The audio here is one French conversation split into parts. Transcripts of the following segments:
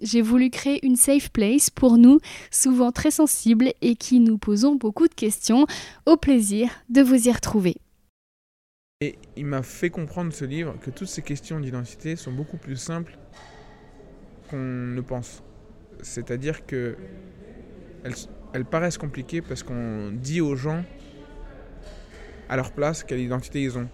J'ai voulu créer une safe place pour nous, souvent très sensibles et qui nous posons beaucoup de questions. Au plaisir de vous y retrouver. Et il m'a fait comprendre ce livre que toutes ces questions d'identité sont beaucoup plus simples qu'on ne pense. C'est-à-dire que elles, paraissent compliquées parce qu'on dit aux gens à leur place quelle identité ils ont.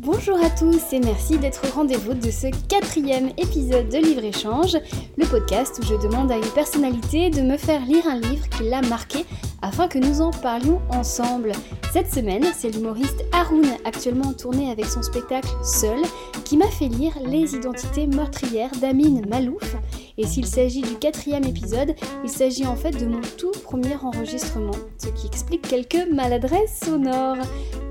Bonjour à tous et merci d'être au rendez-vous de ce quatrième épisode de Livre Échange, le podcast où je demande à une personnalité de me faire lire un livre qui l'a marqué afin que nous en parlions ensemble. Cette semaine, c'est l'humoriste Haroun, actuellement tourné avec son spectacle Seul, qui m'a fait lire Les identités meurtrières d'Amin Malouf. Et s'il s'agit du quatrième épisode, il s'agit en fait de mon tout premier enregistrement, ce qui explique quelques maladresses sonores.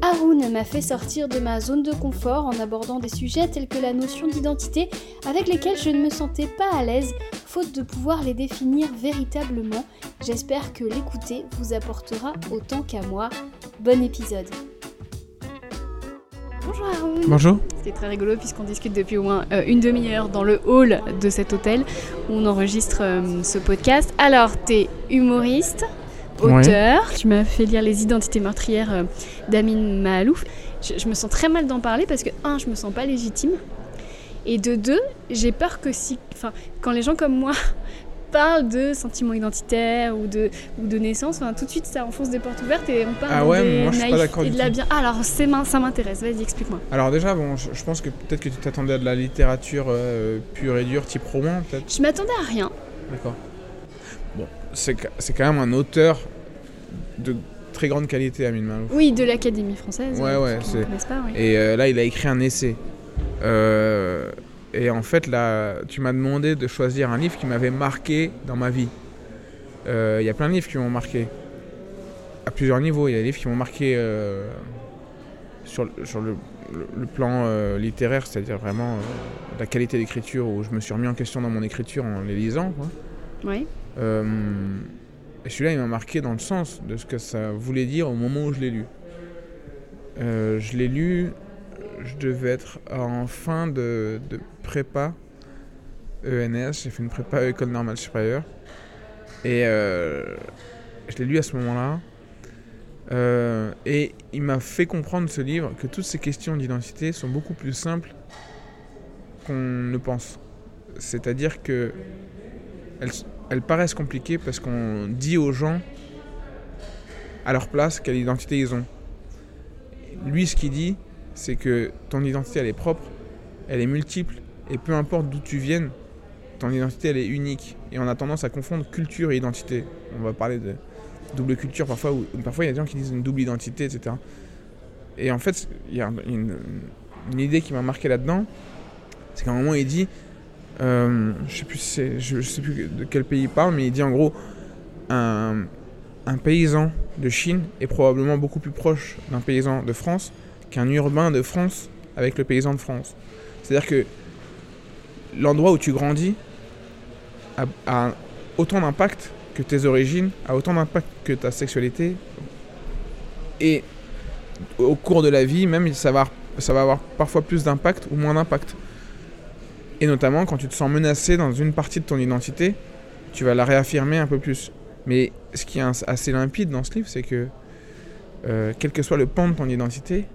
Haroun m'a fait sortir de ma zone de confort en abordant des sujets tels que la notion d'identité avec lesquels je ne me sentais pas à l'aise, faute de pouvoir les définir véritablement. J'espère que l'écouter vous apportera autant qu'à moi. Bon épisode Bonjour Haroun Bonjour C'est très rigolo puisqu'on discute depuis au moins euh, une demi-heure dans le hall de cet hôtel où on enregistre euh, ce podcast. Alors, t'es humoriste, auteur, tu m'as fait lire Les identités meurtrières euh, d'Amin Mahalouf. Je, me sens très mal d'en parler parce que, un, je me sens pas légitime. Et de deux, j'ai peur que si. Enfin, quand les gens comme moi parlent de sentiments identitaires ou de, ou de naissance, enfin, tout de suite ça enfonce des portes ouvertes et on parle ah ouais, des moi, je suis pas d'accord et de la bien. Ah, alors ça m'intéresse, vas-y explique-moi. Alors déjà, bon, je, pense que peut-être que tu t'attendais à de la littérature euh, pure et dure, type roman peut-être Je m'attendais à rien. D'accord. Bon, c'est quand même un auteur de très grande qualité, Amin Malouf. Oui, de l'Académie française. Ouais, ouais. Et euh, là, il a écrit un essai. Euh, et en fait, là, tu m'as demandé de choisir un livre qui m'avait marqué dans ma vie. Euh, il y a plein de livres qui m'ont marqué. À plusieurs niveaux. Il y a des livres qui m'ont marqué sur, sur le, plan littéraire, c'est-à-dire vraiment la qualité d'écriture, où je me suis remis en question dans mon écriture en les lisant. Oui. Et celui-là, il m'a marqué dans le sens de ce que ça voulait dire au moment où je l'ai lu. Euh, je l'ai lu, je devais être en fin de, prépa ENS, j'ai fait une prépa École Normale Supérieure. Et euh, je l'ai lu à ce moment-là. Euh, et il m'a fait comprendre ce livre que toutes ces questions d'identité sont beaucoup plus simples qu'on ne pense. C'est-à-dire que elles, elles paraissent compliquées parce qu'on dit aux gens à leur place quelle identité ils ont. Lui, ce qu'il dit, c'est que ton identité, elle est propre, elle est multiple, et peu importe d'où tu viennes, ton identité, elle est unique. Et on a tendance à confondre culture et identité. On va parler de double culture parfois, ou parfois il y a des gens qui disent une double identité, etc. Et en fait, il y a une, idée qui m'a marqué là-dedans, c'est qu'à un moment, il dit euh, je sais plus, sais plus de quel pays il parle, mais il dit en gros un paysan de Chine est probablement beaucoup plus proche d'un paysan de France qu'un urbain de France avec le paysan de France. C'est-à-dire que l'endroit où tu grandis a, autant d'impact que tes origines, a autant d'impact que ta sexualité. Et au cours de la vie, même, ça va, avoir parfois plus d'impact ou moins d'impact. Et notamment quand tu te sens menacé dans une partie de ton identité, tu vas la réaffirmer un peu plus. Mais ce qui est assez limpide dans ce livre, c'est que euh, quel que soit le pan de ton identité,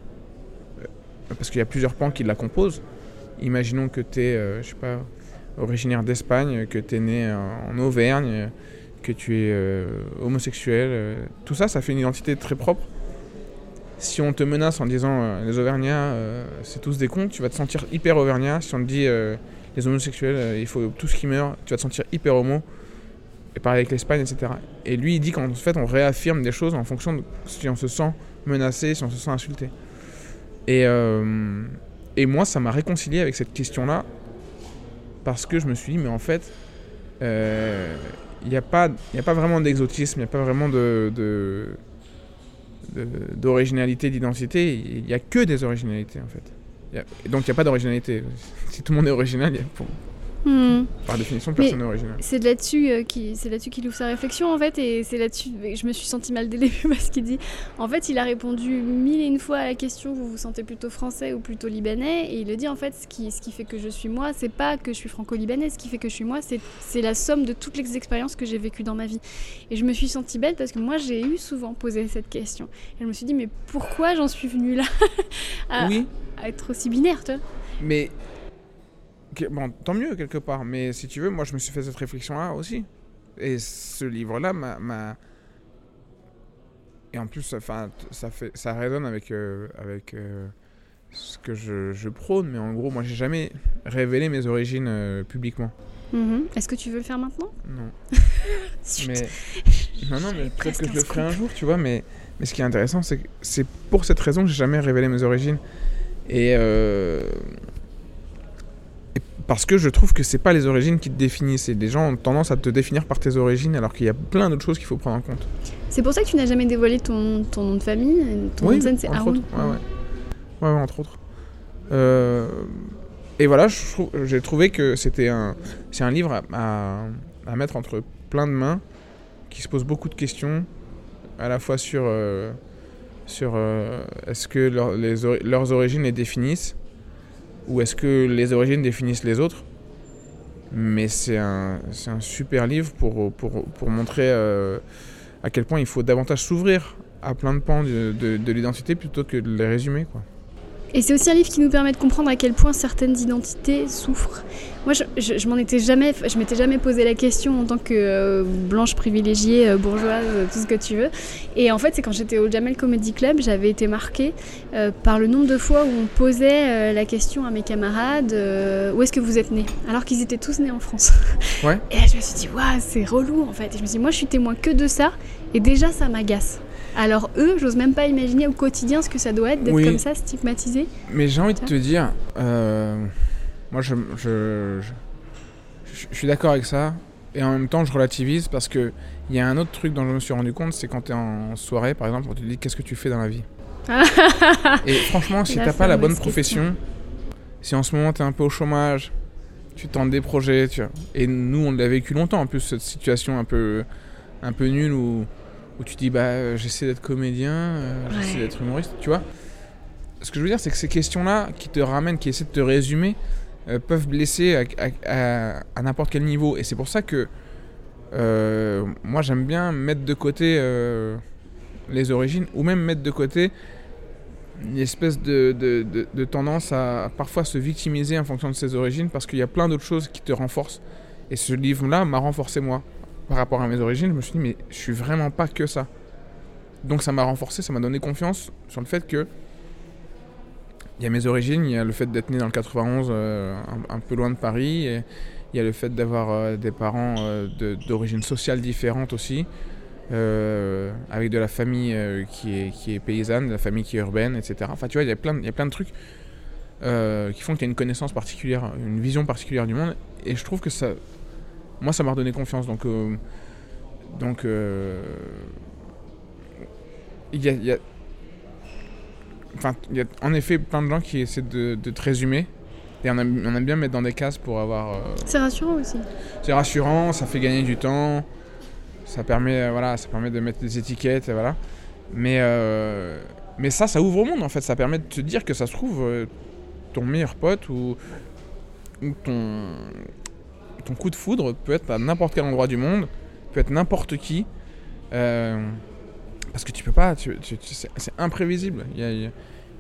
parce qu'il y a plusieurs pans qui la composent, imaginons que tu es, euh, je sais pas, originaire d'Espagne, que tu es né en Auvergne, que tu es homosexuel, tout ça, ça fait une identité très propre. Si on te menace en disant les Auvergnats, c'est tous des cons, tu vas te sentir hyper Auvergnat. Si on te dit les homosexuels, euh, il faut tous qui meurent, tu vas te sentir hyper homo. Et pareil avec l'Espagne, etc. Et lui, il dit qu'en fait, on réaffirme des choses en fonction de si on se sent menacé, si on se sent insulté. Et, euh, et moi, ça m'a réconcilié avec cette question-là, parce que je me suis dit, mais en fait, euh, il n'y a, pas, a pas vraiment d'exotisme, il n'y a pas vraiment de, d'originalité, d'identité, il n'y a que des originalités en fait. Donc il n'y a pas d'originalité. Si tout le monde est original, pour, Hmm. par définition, personne n'est original. C'est là-dessus euh, qui, c'est là-dessus qu'il ouvre sa réflexion en fait, et c'est là-dessus que je me suis sentie mal dès le début parce qu'il dit, en fait, il a répondu mille et une fois à la question vous vous sentez plutôt français ou plutôt libanais, et il le dit en fait, ce qui, ce qui fait que je suis moi, c'est pas que je suis franco-libanais, ce qui fait que je suis moi, c'est, c'est la somme de toutes les expériences que j'ai vécues dans ma vie. Et je me suis sentie bête parce que moi, j'ai eu souvent posé cette question, et je me suis dit mais pourquoi j'en suis venue là à, Oui, à être aussi binaire, tu vois? Mais. Bon, tant mieux quelque part, mais si tu veux, moi je me suis fait cette réflexion-là aussi. Et ce livre-là m'a. Et en plus, enfin, ça, fait, ça résonne avec, euh, avec euh, ce que je, je prône, mais en gros, moi j'ai jamais révélé mes origines euh, publiquement. Mhm. Est-ce que tu veux le faire maintenant? Non. Mais. Non, non, mais peut-être que je le ferai un jour, tu vois, mais, mais ce qui est intéressant, c'est que c'est pour cette raison que j'ai jamais révélé mes origines. Et parce que je trouve que c'est pas les origines qui te définissent, et les gens ont tendance à te définir par tes origines, alors qu'il y a plein d'autres choses qu'il faut prendre en compte. C'est pour ça que tu n'as jamais dévoilé ton, ton nom de famille. Ton nom de scène, c'est Haroun. autres. Ouais, ouais. Ouais, ouais, entre autres. Euh, et voilà, j'ai trouvé que c'était un, c'est un livre à, à- à mettre entre plein de mains, qui se pose beaucoup de questions, à la fois sur, euh, sur euh, est-ce que leur- les ori- leurs origines les définissent, ou est-ce que les origines définissent les autres? Mais c'est un, un super livre pour, pour, pour montrer euh, à quel point il faut davantage s'ouvrir à plein de pans de, de- de l'identité plutôt que de les résumer. Quoi. Et c'est aussi un livre qui nous permet de comprendre à quel point certaines identités souffrent. Moi, je, je, je m'en étais jamais, je m'étais jamais posé la question en tant que euh, blanche privilégiée, euh, bourgeoise, euh, tout ce que tu veux. Et en fait, c'est quand j'étais au Jamel Comedy Club, j'avais été marquée par le nombre de fois où on posait la question à mes camarades où est-ce que vous êtes nés? Alors qu'ils étaient tous nés en France. Ouais. Et là, je me suis dit, waouh, c'est relou en fait. Et je me suis dit, moi, je suis témoin que de ça, et déjà, ça m'agace. Alors eux, j'ose même pas imaginer au quotidien ce que ça doit être d'être Oui. comme ça, stigmatisé. Mais j'ai envie de te dire, euh, moi je, je, je, je- je suis d'accord avec ça, et en même temps je relativise parce que il y a un autre truc dont je me suis rendu compte, c'est quand tu es en soirée par exemple, on te dit qu'est-ce que tu fais dans la vie? et franchement, si t'as pas la bonne profession, si en ce moment tu es un peu au chômage, tu tentes des projets, tu vois. Et nous on l'a vécu longtemps en plus, cette situation un peu, un peu nulle où, où tu dis bah euh, j'essaie d'être comédien, euh, j'essaie d'être humoriste, tu vois. Ce que je veux dire, c'est que ces questions-là qui te ramènent, qui essaient de te résumer, euh, peuvent blesser à, à- à- à n'importe quel niveau. Et c'est pour ça que euh, moi j'aime bien mettre de côté les origines, ou même mettre de côté une espèce de, de- de- de tendance à parfois se victimiser en fonction de ses origines, parce qu'il y a plein d'autres choses qui te renforcent. Et ce livre-là m'a renforcé moi. Par rapport à mes origines, je me suis dit, mais je suis vraiment pas que ça. Donc ça m'a renforcé, ça m'a donné confiance sur le fait que il y a mes origines, il y a le fait d'être né dans le 91, euh, un, peu loin de Paris, et il y a le fait d'avoir euh, des parents euh, d'origine sociale différente aussi, avec de la famille qui, est, paysanne, de la famille qui est urbaine, etc. Enfin, tu vois, il y a plein, de- trucs qui font qu'il y a une connaissance particulière, une vision particulière du monde, et je trouve que ça, moi, ça m'a redonné confiance. Donc, euh, donc, euh, il y a, il y a- enfin, il y a en effet plein de gens qui essaient de, de te résumer. Et on aime, on aime bien mettre dans des cases pour avoir. euh, C'est rassurant aussi. c'est rassurant, ça fait gagner du temps, ça permet, voilà, ça permet de mettre des étiquettes, et voilà. Mais, euh, mais ça, ça ouvre au monde en fait. Ça permet de te dire que ça se trouve, euh, ton meilleur pote ou, ou ton, ton coup de foudre peut être à n'importe quel endroit du monde, peut être n'importe qui. euh, parce que tu peux pas, tu- tu- tu- c'est c'est imprévisible. Il y a,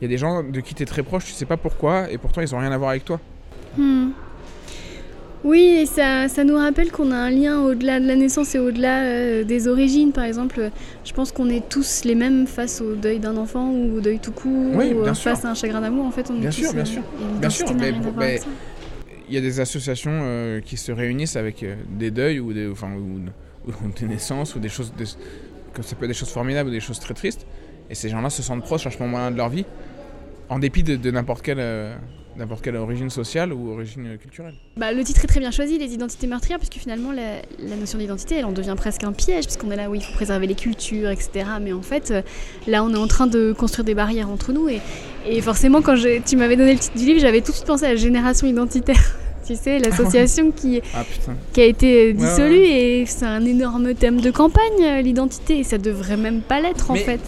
y des gens de qui tu es très proche, tu sais pas pourquoi, et pourtant ils ont rien à voir avec toi. Hmm. Oui, et ça, ça nous rappelle qu'on a un lien au-delà de la naissance et au-delà euh, des origines. Par exemple, je pense qu'on est tous les mêmes face au deuil d'un enfant ou au deuil tout court, Oui, ou bien euh, sûr. face à un chagrin d'amour. En fait, on est Bien tous, sûr, bien euh, sûr. Bien sûr, mais mais- ça. il y a des associations euh, qui se réunissent avec euh, des deuils ou des, enfin, ou, ou des naissances ou des choses, comme ça peut être des choses formidables ou des choses très tristes. Et ces gens-là se sentent proches à ce moment-là de leur vie, en dépit de, n'importe quelle euh, n'importe quelle origine sociale ou origine culturelle. Bah, le titre est très bien choisi, les identités meurtrières, puisque finalement la, notion d'identité, elle en devient presque un piège, puisqu'on est là où il faut préserver les cultures, etc. Mais en fait, là, on est en train de construire des barrières entre nous. Et, forcément, quand tu m'avais donné le titre du livre, j'avais tout de suite pensé à la génération identitaire. Tu sais, l'association qui, Ah qui a été dissolue, ouais. et c'est un énorme thème de campagne, euh, l'identité, et ça devrait même pas l'être, en fait.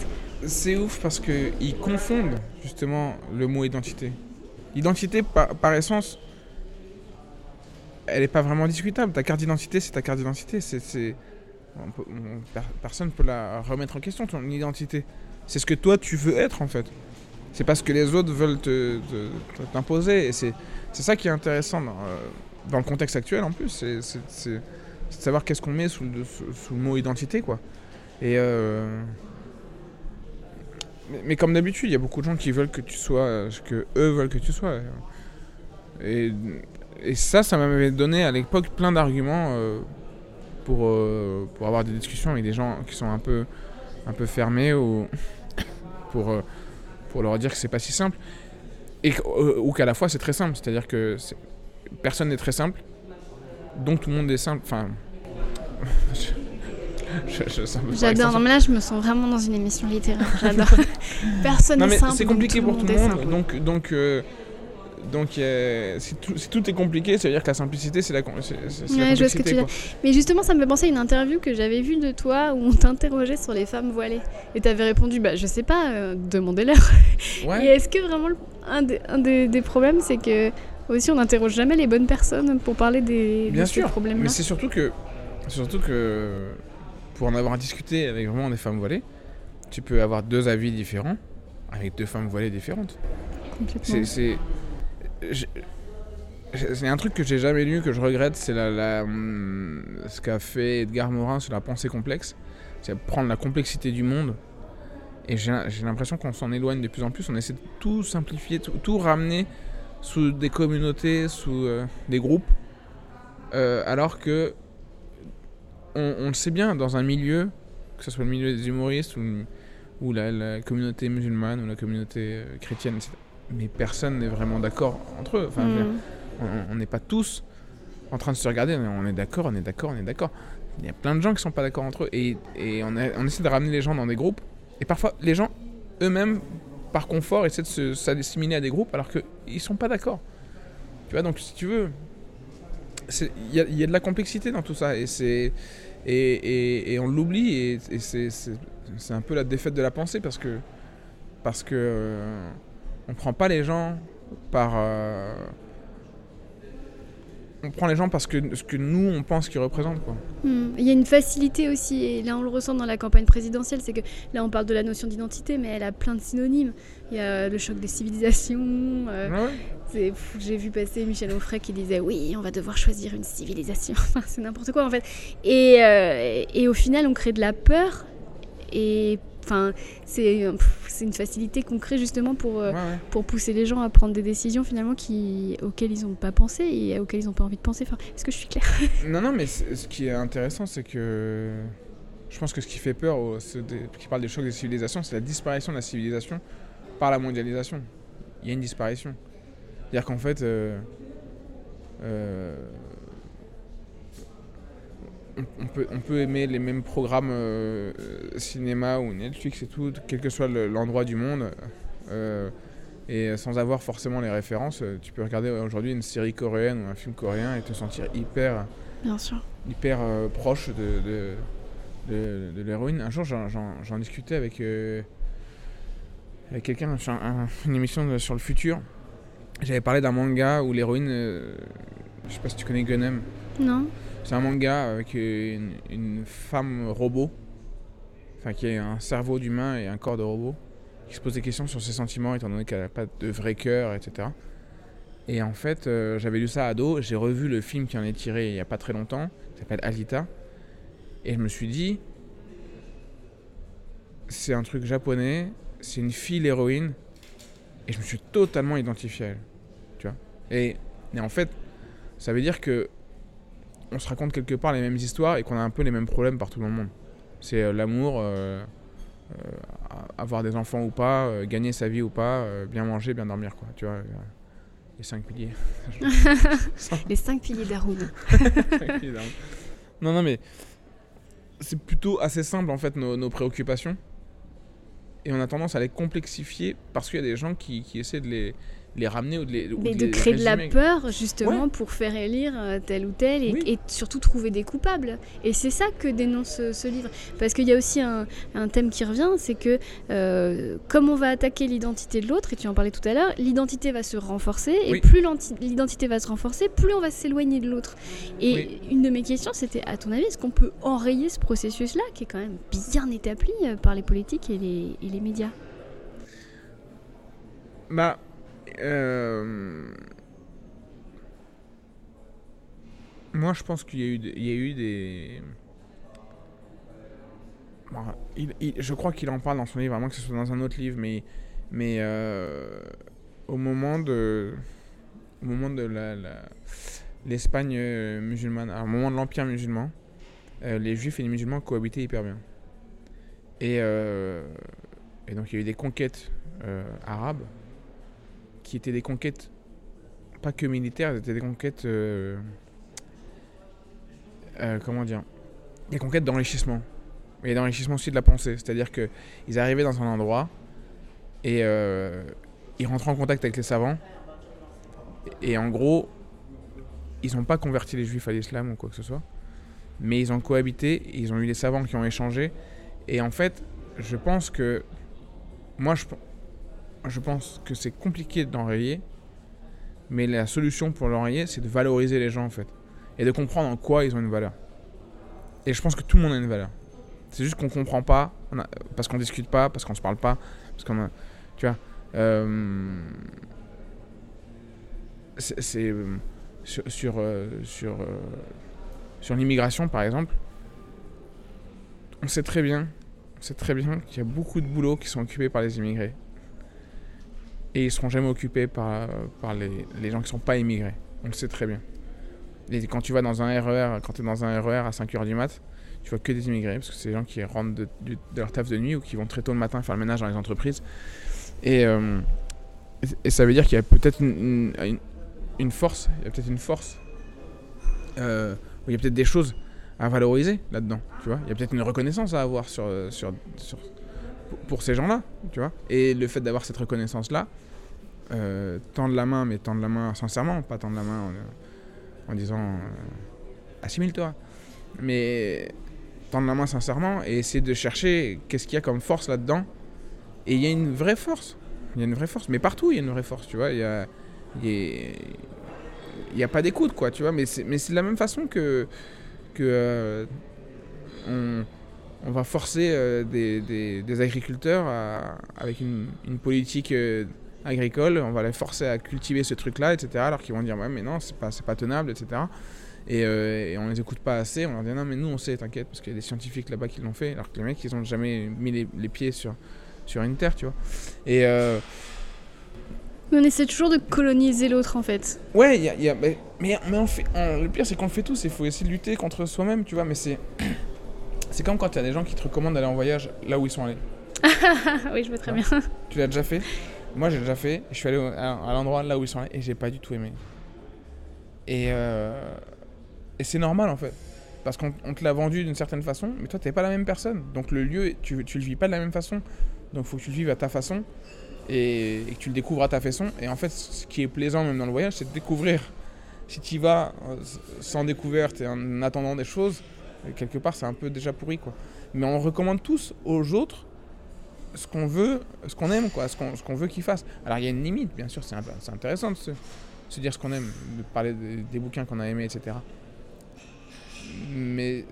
C'est ouf parce qu'ils confondent justement le mot identité. L'identité, par, par essence, elle n'est pas vraiment discutable. Ta carte d'identité, c'est ta carte d'identité. C'est, personne ne peut la remettre en question, ton identité. C'est ce que toi, tu veux être, en fait. C'est pas ce que les autres veulent t'imposer. Et c'est, c'est ça qui est intéressant dans, euh, dans le contexte actuel, en plus. C'est, c'est- de savoir qu'est-ce qu'on met sous le, sous- mot identité, quoi. Et... euh, mais, comme d'habitude, il y a beaucoup de gens qui veulent que tu sois euh, ce que eux veulent que tu sois. Et, et ça, ça m'avait donné à l'époque plein d'arguments pour, pour avoir des discussions avec des gens qui sont un peu, un peu fermés ou pour, pour leur dire que c'est pas si simple. Et, euh, ou qu'à la fois c'est très simple, c'est-à-dire que personne n'est très simple, donc tout le monde est simple. Enfin. J'adore. mais là, je me sens vraiment dans une émission littéraire. J'adore. Personne n'est simple. c'est compliqué pour tout le monde, donc donc euh, donc euh, si, tout, si tout est compliqué, ça veut dire que la simplicité c'est la, com- c'est, c'est- c'est la Ouais, je vois ce que complexité. tu quoi. Mais justement, ça me fait penser à une interview que j'avais vue de toi où on t'interrogeait sur les femmes voilées. Et t'avais répondu, bah je sais pas, euh, demandez-leur. Et est-ce que vraiment, un, des, un des, des problèmes, c'est que aussi on n'interroge jamais les bonnes personnes pour parler des, Bien de ces sûr, problèmes-là? Mais c'est surtout que surtout que pour en avoir discuté avec vraiment des femmes voilées, tu peux avoir deux avis différents avec deux femmes voilées différentes. complètement. C'est c'est un truc que j'ai jamais lu que je regrette, c'est hum, ce qu'a fait Edgar Morin sur la pensée complexe, c'est prendre la complexité du monde. Et j'ai l'impression qu'on s'en éloigne de plus en plus. On essaie de tout simplifier, tout, ramener sous des communautés, sous euh, des groupes, Euh, alors que on, le sait bien dans un milieu, que ce soit le milieu des humoristes ou, la communauté musulmane ou la communauté euh, chrétienne, etc. Mais personne n'est vraiment d'accord entre eux. Enfin, dire, Mm. on- n'est pas tous en train de se regarder, mais on est d'accord, on est d'accord, on est d'accord. Il y a plein de gens qui sont pas d'accord entre eux et, et on, a- on essaie de ramener les gens dans des groupes. Et parfois, les gens eux-mêmes, par confort, essaient de s'assimiler à des groupes alors qu'ils sont pas d'accord. Tu vois, donc si tu veux, il y, a- il y a de la complexité dans tout ça et c'est et, et- et on l'oublie et, c'est un peu la défaite de la pensée parce que parce que euh, on prend pas les gens par euh, on prend les gens parce que ce que nous on pense qu'ils représentent quoi. Hmm. Il y a une facilité aussi, et là on le ressent dans la campagne présidentielle, c'est que là on parle de la notion d'identité, mais elle a plein de synonymes. Il y a le choc des civilisations. euh, Ouais, pff, J'ai vu passer Michel Onfray qui disait oui, on va devoir choisir une civilisation. Enfin, c'est n'importe quoi en fait. Et, euh, et au final, on crée de la peur. Et enfin, c'est une facilité qu'on crée justement pour, euh, Ouais, ouais. pour pousser les gens à prendre des décisions finalement qui, auxquelles ils n'ont pas pensé et auxquelles ils n'ont pas envie de penser. Enfin, Est-ce que je suis claire? Non, non, mais ce qui est intéressant, c'est que je pense que ce qui fait peur aux ceux des- qui parlent des chocs des civilisations, c'est la disparition de la civilisation par la mondialisation. Il y a une disparition. C'est-à-dire qu'en fait, euh, euh, on, peut, on peut aimer les mêmes programmes euh, euh, cinéma ou Netflix et tout, quel que soit le- l'endroit du monde. euh, et sans avoir forcément les références, tu peux regarder aujourd'hui une série coréenne ou un film coréen et te sentir hyper, Bien sûr. hyper euh, proche de, de, de, de l'héroïne. Un jour, j'en- discutais avec, avec quelqu'un sur un- une émission sur le futur. J'avais parlé d'un manga où l'héroïne, je sais pas si tu connais Gunem, Non c'est un manga avec une, une femme robot, enfin qui a un cerveau d'humain et un corps de robot, qui se pose des questions sur ses sentiments étant donné qu'elle n'a pas de vrai cœur, etc. Et en fait, euh, j'avais lu ça ado, j'ai revu le film qui en est tiré il n'y a pas très longtemps, qui s'appelle Alita, et je me suis dit, c'est un truc japonais, c'est une fille l'héroïne, et je me suis totalement identifié à elle, tu vois. Et, et en fait, ça veut dire que on se raconte quelque part les mêmes histoires et qu'on a un peu les mêmes problèmes partout dans le monde. C'est euh, l'amour, euh, euh, avoir des enfants ou pas, gagner sa vie ou pas, bien manger, bien dormir, quoi. Tu vois. les cinq piliers. les cinq piliers d'Arun. non, non, mais c'est plutôt assez simple en fait nos, nos, préoccupations. Et on a tendance à les complexifier parce qu'il y a des gens qui, qui essaient de les, les ramener ou de les. Mais de, créer de la peur, justement, pour faire élire euh, tel ou tel et, surtout trouver des coupables. Et c'est ça que dénonce ce, livre. Parce qu'il y a aussi un, un, thème qui revient c'est que, euh, comme on va attaquer l'identité de l'autre, et tu en parlais tout à l'heure, l'identité va se renforcer. Et plus l'identité va se renforcer, plus on va s'éloigner de l'autre. Et une de mes questions, c'était à ton avis, est-ce qu'on peut enrayer ce processus-là, qui est quand même bien établi euh, par les politiques et les, et les médias? Bah euh, moi, je pense qu'il y, a eu des. je crois qu'il en parle dans son livre, à moins que ce soit dans un autre livre, mais, euh, au moment de, au moment de la, l'Espagne euh, musulmane, au moment de l'empire musulman, les juifs et les musulmans cohabitaient hyper bien. Et donc il y a eu des conquêtes arabes qui étaient des conquêtes, pas que militaires, c'était des conquêtes. Euh, euh, comment dire Des conquêtes d'enrichissement. Et d'enrichissement aussi de la pensée. C'est-à-dire qu'ils arrivaient dans un endroit et euh, ils rentraient en contact avec les savants. Et en gros, ils n'ont pas converti les juifs à l'islam ou quoi que ce soit. Mais ils ont cohabité, ils ont eu des savants qui ont échangé. Et en fait, je pense que. Moi, je, je pense que c'est compliqué d'enrayer, mais la solution pour l'enrayer, c'est de valoriser les gens en fait. Et de comprendre en quoi ils ont une valeur. Et je pense que tout le monde a une valeur. C'est juste qu'on comprend pas, parce qu'on discute pas, parce qu'on se parle pas, parce qu'on. Tu vois. Euh, c'est. Sur. Sur, euh, euh, sur l'immigration par exemple, on sait très bien, on sait très bien qu'il y a beaucoup de boulots qui sont occupés par les immigrés et ils seront jamais occupés par, par les, les gens qui sont pas immigrés. On le sait très bien. Et quand tu vas dans un RER, quand tu es dans un RER à 5h du mat, tu vois que des immigrés, parce que c'est des gens qui rentrent de, leur taf de nuit ou qui vont très tôt le matin faire le ménage dans les entreprises. Et, euh, et ça veut dire qu'il y a peut-être une, une, force, il y a peut-être une force, euh, il y a peut-être des choses à valoriser là-dedans, tu vois. Il y a peut-être une reconnaissance à avoir sur, sur, sur pour ces gens-là, tu vois. Et le fait d'avoir cette reconnaissance-là, euh, tendre la main, mais tendre la main sincèrement, pas tendre la main en, disant euh, assimile-toi. Mais tendre la main sincèrement et essayer de chercher qu'est-ce qu'il y a comme force là-dedans. Et il y a une vraie force. Il y a une vraie force. Mais partout, il y a une vraie force, tu vois. Il y a, il y a, pas d'écoute, quoi, tu vois. Mais c'est de la même façon que, euh, on, va forcer euh, des, agriculteurs avec une, politique euh, agricole, on va les forcer à cultiver ce truc-là, etc. Alors qu'ils vont dire, ouais, mais non, c'est pas, pas tenable, etc. Et, euh, et, on les écoute pas assez, on leur dit, non, mais nous, on sait, t'inquiète, parce qu'il y a des scientifiques là-bas qui l'ont fait, alors que les mecs, ils ont jamais mis les, pieds sur, sur une terre, tu vois. Et. Mais on essaie toujours de coloniser l'autre en fait. Ouais, y a, y a, mais, mais, on fait, le pire c'est qu'on le fait tous, il faut essayer de lutter contre soi-même, tu vois, mais c'est c'est comme quand il y a des gens qui te recommandent d'aller en voyage là où ils sont allés. oui, je veux très bien. Tu l'as déjà fait? Moi, j'ai déjà fait. Je suis allé à, l'endroit là où ils sont allés et j'ai pas du tout aimé. Et, euh, c'est normal en fait. Parce qu'on te l'a vendu d'une certaine façon, mais toi, t'es pas la même personne. Donc le lieu, tu, tu le vis pas de la même façon. Donc faut que tu le vives à ta façon et, que tu le découvres à ta façon. Et en fait, ce qui est plaisant même dans le voyage, c'est de découvrir. Si tu y vas euh, sans découverte et en attendant des choses, quelque part, c'est un peu déjà pourri, quoi. Mais on recommande tous aux autres ce qu'on veut, ce qu'on aime, quoi, ce qu'on veut qu'ils fassent. Alors, il y a une limite, bien sûr, c'est intéressant de se, dire ce qu'on aime, de parler des, bouquins qu'on a aimés, etc. Mais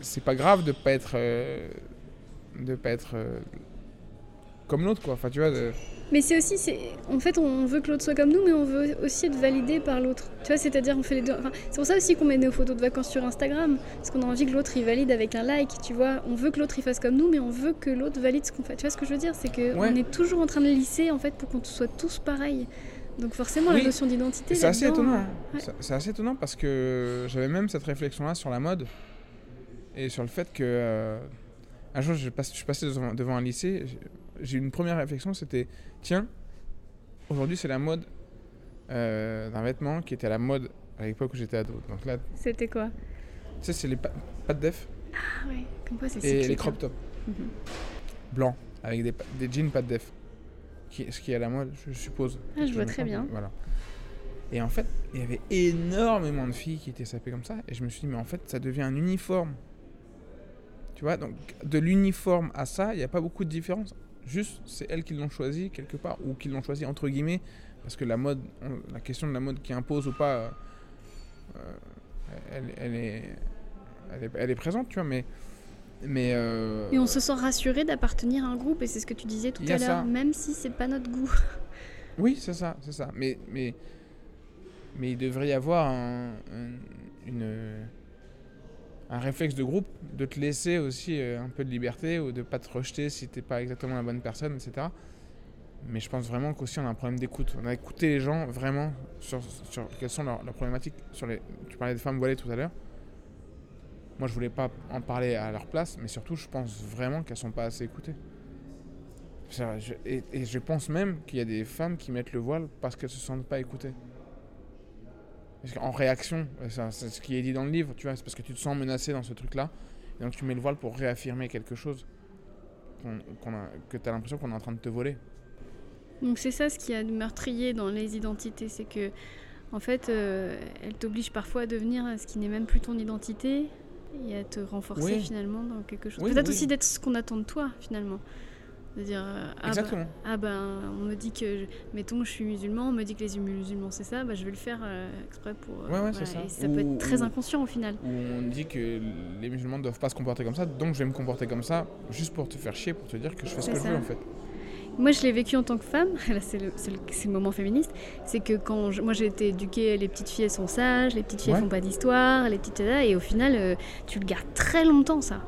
c'est pas grave de pas être, euh, de pas être euh, comme l'autre, quoi. Enfin, tu vois. Mais c'est aussi, c'est, en fait, on veut que l'autre soit comme nous, mais on veut aussi être validé par l'autre. Tu vois, c'est-à-dire, on fait les deux. Enfin, c'est pour ça aussi qu'on met nos photos de vacances sur Instagram, parce qu'on a envie que l'autre il valide avec un like, tu vois. On veut que l'autre il fasse comme nous, mais on veut que l'autre valide ce qu'on fait. Tu vois ce que je veux dire? C'est qu'on on est toujours en train de lisser, en fait, pour qu'on soit tous pareils. Donc forcément, la notion d'identité. C'est assez étonnant. C'est assez étonnant parce que j'avais même cette réflexion-là sur la mode et sur le fait que. Euh, un jour, je, passe, je suis passé devant, devant un lycée j'ai eu une première réflexion, c'était tiens, aujourd'hui c'est la mode euh, d'un vêtement qui était à la mode à l'époque où j'étais ado. Donc là, C'était quoi? tu sais, c'est les pa- pattes def Ah ouais, comme quoi c'est et les hein. crop tops Mhm. blancs avec des, jeans pattes def. Qui, ce qui est à la mode, je suppose. Ah, je Je vois très bien. Voilà. Et en fait, il y avait énormément de filles qui étaient sapées comme ça. Et je me suis dit, mais en fait, ça devient un uniforme. Tu vois, donc de l'uniforme à ça, il n'y a pas beaucoup de différence. Juste, c'est elles qui l'ont choisi quelque part, ou qui l'ont choisi entre guillemets, parce que la mode, on- la question de la mode qui impose ou pas, euh, elle, elle est, elle, est, elle est présente, tu vois, mais. mais euh, Et on se sent rassuré d'appartenir à un groupe, et c'est ce que tu disais tout à l'heure, même si c'est pas notre goût. Oui, c'est ça, c'est ça. Mais, mais, mais il devrait y avoir un, un- une, un réflexe de groupe, de te laisser aussi euh, un peu de liberté ou de pas te rejeter si t'es pas exactement la bonne personne, etc. Mais je pense vraiment qu'aussi on a un problème d'écoute. On a écouté les gens vraiment sur, quelles sont leurs, problématiques. Sur les, tu parlais des femmes voilées tout à l'heure. Moi, je voulais pas en parler à leur place, mais surtout, je pense vraiment qu'elles sont pas assez écoutées. Et, et je pense même qu'il y a des femmes qui mettent le voile parce qu'elles se sentent pas écoutées. Parce qu'en réaction, ça, c'est ce qui est dit dans le livre, tu vois, c'est parce que tu te sens menacé dans ce truc-là, et donc tu mets le voile pour réaffirmer quelque chose a- que tu as l'impression qu'on est en train de te voler. Donc c'est ça ce qui a de meurtrier dans les identités, c'est que en fait, euh, elle t'oblige parfois à devenir ce qui n'est même plus ton identité et à te renforcer Oui. finalement dans quelque chose. Oui, Peut-être oui. aussi d'être ce qu'on attend de toi finalement. De dire euh, ah, bah, Exactement. ah ben on me dit que je- mettons je suis musulman, on me dit que les musulmans c'est ça, bah, je vais le faire euh, exprès pour. euh, Ouais, ouais, c'est voilà. ça. Et ça peut Ou- être très ou- inconscient au final. Où on dit que les musulmans ne doivent pas se comporter comme ça, donc je vais me comporter comme ça juste pour te faire chier, pour te dire que je fais ce que je veux en fait. Moi, je l'ai vécu en tant que femme. C'est le, c'est le- moment féministe. C'est que quand je- moi j'ai été éduquée, les petites filles elles sont sages, les petites filles elles Ouais. font pas d'histoire, les petites et au final, euh, tu le gardes très longtemps ça.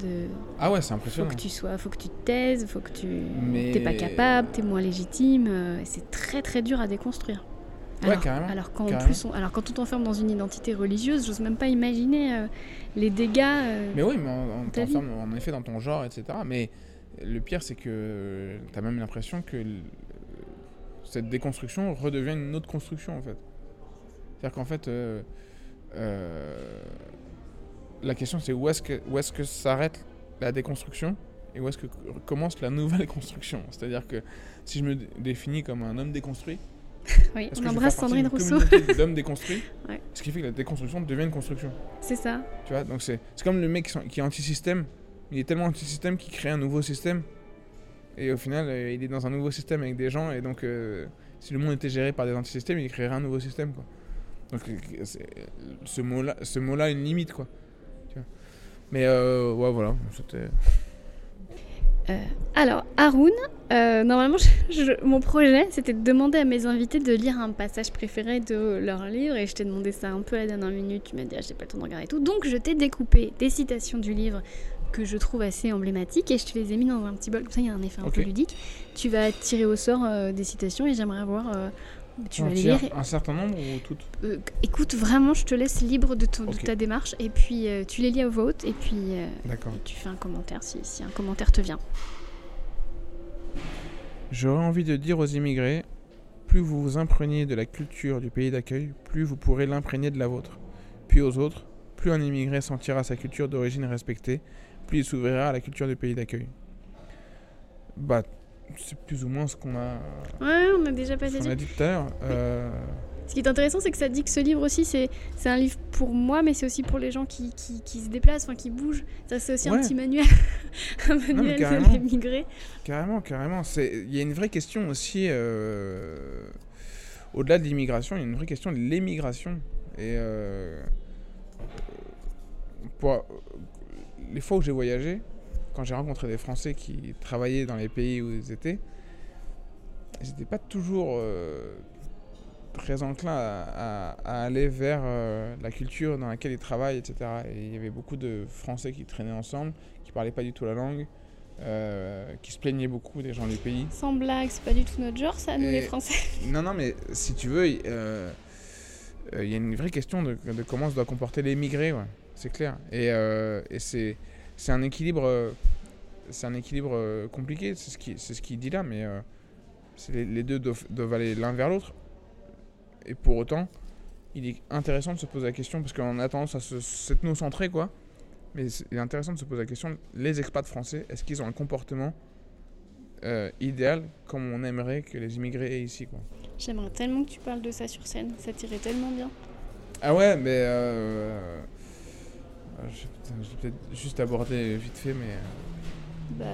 De, Ah ouais, c'est faut impressionnant. que tu sois, faut que tu te taises, faut que tu, Mais- t'es pas capable, t'es moins légitime. euh, et c'est très très dur à déconstruire. Ouais, Alors, carrément, alors quand en carrément. plus, on, alors quand on t'enferme dans une identité religieuse, j'ose même pas imaginer euh, les dégâts. euh, Mais oui, mais on, t'enferme en effet dans ton genre, etc. Mais le pire, c'est que tu as même l'impression que cette déconstruction redevient une autre construction, en fait. C'est-à-dire qu'en fait, euh, la question, c'est où est-ce que, où est-ce que s'arrête la déconstruction et où est-ce que commence la nouvelle construction? C'est-à-dire que si je me dé- définis comme un homme déconstruit, oui, on embrasse Sandrine Rousseau. d'hommes déconstruits? Ouais. Ce qui fait que la déconstruction devient une construction. c'est ça. Tu vois, donc c'est comme le mec qui est anti-système. Il est tellement anti-système qu'il crée un nouveau système. Et au final, euh, il est dans un nouveau système avec des gens. Et donc, euh, si le monde était géré par des anti-systèmes, il créerait un nouveau système. Quoi. Donc, euh, ce mot-là ce mot a une limite. Quoi. Mais euh, ouais, voilà. C'était. Euh, alors, Haroun, euh, normalement, je- je- mon projet, c'était de demander à mes invités de lire un passage préféré de leur livre, et je t'ai demandé ça un peu à la dernière minute, tu m'as dit, ah, j'ai pas le temps de regarder tout. Donc, je t'ai découpé des citations du livre que je trouve assez emblématiques, et je te les ai mis dans un petit bol, comme ça, il y a un effet un peu ludique. Tu vas tirer au sort euh, des citations, et j'aimerais voir... tu vas les lire. un certain nombre ou toutes Euh, écoute, vraiment, je te laisse libre de, ton- de Ok. ta démarche, et puis euh, tu les lis à voix haute, et puis euh, tu fais un commentaire si, si un commentaire te vient. J'aurais envie de dire aux immigrés, plus vous vous imprégnez de la culture du pays d'accueil, plus vous pourrez l'imprégner de la vôtre. Puis aux autres, plus un immigré sentira sa culture d'origine respectée, plus il s'ouvrira à la culture du pays d'accueil. Bah, c'est plus ou moins ce qu'on a, Ouais, on a déjà passé dessus. a dit tout à l'heure. Euh, Ce qui est intéressant, c'est que ça dit que ce livre aussi, c'est un livre pour moi, mais c'est aussi pour les gens qui, qui, qui se déplacent, enfin qui bougent. Ça, c'est aussi un petit manuel, un manuel de carrément. l'émigré. Carrément, carrément. Il y a une vraie question aussi, euh, au-delà de l'immigration, il y a une vraie question de l'émigration. Et euh, pour, les fois où j'ai voyagé, quand j'ai rencontré des Français qui travaillaient dans les pays où ils étaient, ils n'étaient pas toujours euh, très enclins à, à- à aller vers euh, la culture dans laquelle ils travaillent, etc. Et il y avait beaucoup de Français qui traînaient ensemble, qui parlaient pas du tout la langue, euh, qui se plaignaient beaucoup des gens du pays. Sans blague, c'est pas du tout notre genre, ça, nous Et- les Français. Non, non, mais si tu veux, il il y a une vraie question de, de comment se doit comporter l'émigré, ouais, c'est clair. Et, euh, et c'est, c'est un équilibre, euh, c'est un équilibre euh, compliqué, c'est ce qui, c'est ce qu'il dit là, mais euh, les, les deux doivent, doivent aller l'un vers l'autre. et pour autant, il est intéressant de se poser la question, parce qu'on a tendance à se, s'ethnocentrer, quoi. Mais il est intéressant de se poser la question, les expats français, est-ce qu'ils ont un comportement euh, idéal comme on aimerait que les immigrés aient ici, quoi? J'aimerais tellement que tu parles de ça sur scène, ça t'irait tellement bien. Ah ouais, mais... Euh, euh, je je vais peut-être juste aborder vite fait, mais... euh, Bah,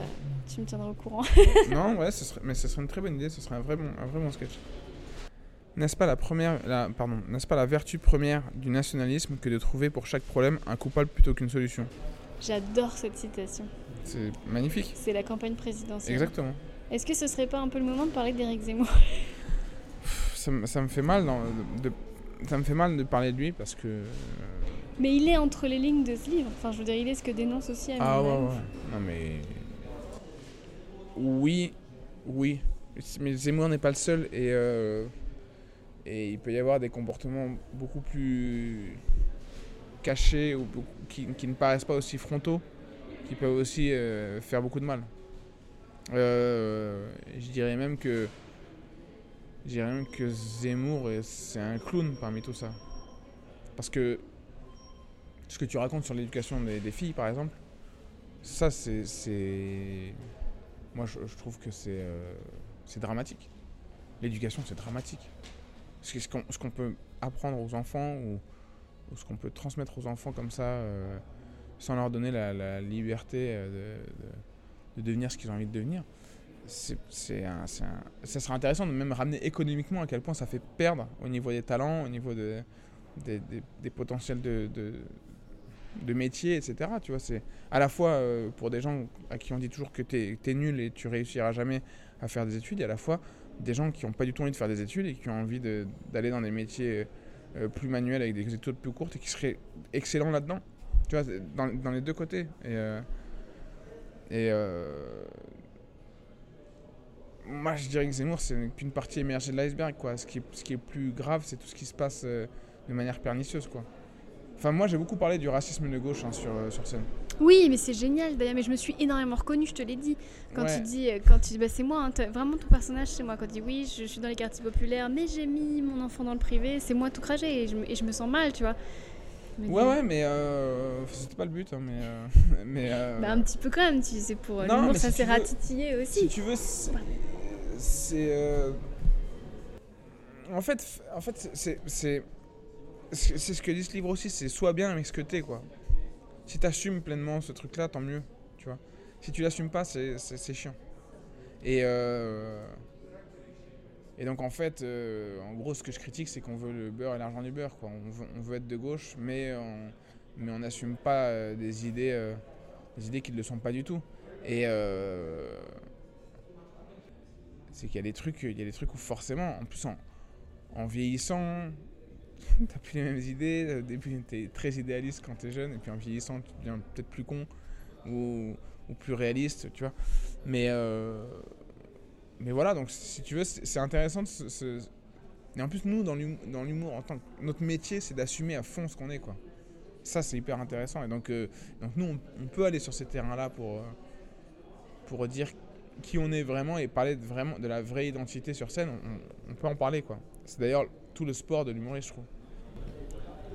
tu me tiendras au courant. non, ouais, ce serait, mais ce serait une très bonne idée, ce serait un vrai bon, un vrai bon sketch. N'est-ce pas la première, la, pardon, n'est-ce pas la vertu première du nationalisme que de trouver pour chaque problème un coupable plutôt qu'une solution? J'adore cette citation. C'est magnifique. C'est la campagne présidentielle. Exactement. Est-ce que ce serait pas un peu le moment de parler d'Éric Zemmour? Ça, me- ça me fait mal dans- de, ça me fait mal de parler de lui parce que euh, Mais il est entre les lignes de ce livre. Enfin, je veux dire, il est ce que dénonce aussi à ah ouais, ouais. Non mais oui, oui. Mais Zemmour n'est pas le seul et euh, et il peut y avoir des comportements beaucoup plus cachés ou qui, qui ne paraissent pas aussi frontaux, qui peuvent aussi euh, faire beaucoup de mal. Euh, je dirais même que je dirais même que Zemmour est- c'est un clown parmi tout ça, parce que ce que tu racontes sur l'éducation des, filles, par exemple, ça c'est moi je, trouve que c'est euh, c'est dramatique. L'éducation c'est dramatique. Ce qu'on peut apprendre aux enfants ou, ce qu'on peut transmettre aux enfants comme ça, euh, sans leur donner la, liberté euh, de, de- de devenir ce qu'ils ont envie de devenir, c'est ça serait intéressant de même ramener économiquement à quel point ça fait perdre au niveau des talents, au niveau de, des, des- potentiels de, de métier, etc. Tu vois, c'est à la fois euh, pour des gens à qui on dit toujours que t'es es nul et tu réussiras jamais à faire des études, et à la fois des gens qui n'ont pas du tout envie de faire des études et qui ont envie d'aller dans des métiers euh, plus manuels avec des études plus courtes et qui seraient excellents là-dedans. Tu vois, dans, les deux côtés. Et, euh, moi, je dirais que Zemmour, c'est qu'une partie émergée de l'iceberg. quoi. Ce qui, est, ce qui est plus grave, c'est tout ce qui se passe de manière pernicieuse. quoi. Enfin, moi, j'ai beaucoup parlé du racisme de gauche hein, sur, euh, sur scène. Oui, mais c'est génial d'ailleurs. Mais je me suis énormément reconnue, je te l'ai dit. Quand Ouais. tu dis, euh, quand tu dis, bah c'est moi, hein, vraiment ton personnage, c'est moi. Quand tu dis oui, je, je suis dans les quartiers populaires, mais j'ai mis mon enfant dans le privé, c'est moi tout cragé et je, me- et je me sens mal, tu vois. Ouais, ouais, mais euh, c'était pas le but. hein, mais euh, mais euh, Bah un petit peu quand même, tu sais, pour Non, ça si ratitillé aussi. si tu veux, c'est. En fait, en fait c'est. C'est ce que dit ce livre aussi, c'est sois bien avec ce que t'es, quoi. Si t'assumes pleinement ce truc-là, tant mieux, tu vois. Si tu l'assumes pas, c'est chiant. Et. euh, Et donc en fait, euh, en gros, ce que je critique, c'est qu'on veut le beurre et l'argent du beurre. Quoi. On, veut, on veut être de gauche, mais on mais n'assume pas euh, des idées, des idées qui ne le sont pas du tout. Et c'est qu'il y a des trucs, il y a des trucs où forcément, en plus en, en vieillissant, t'as plus les mêmes idées. Au début, t'es très idéaliste quand t'es jeune, et puis en vieillissant, tu deviens peut-être plus con ou, ou plus réaliste, tu vois. Mais euh, mais voilà, donc si tu veux, c'est intéressant de se, Et en plus, nous, dans l'hum- dans l'humour, en tant notre métier, c'est d'assumer à fond ce qu'on est, quoi. Ça, c'est hyper intéressant. Et donc, euh, donc nous, on, on peut aller sur ces terrains-là pour, euh, pour dire qui on est vraiment et parler de, vraiment, de la vraie identité sur scène. On, on peut en parler, quoi. C'est d'ailleurs tout le sport de l'humoriste, je trouve.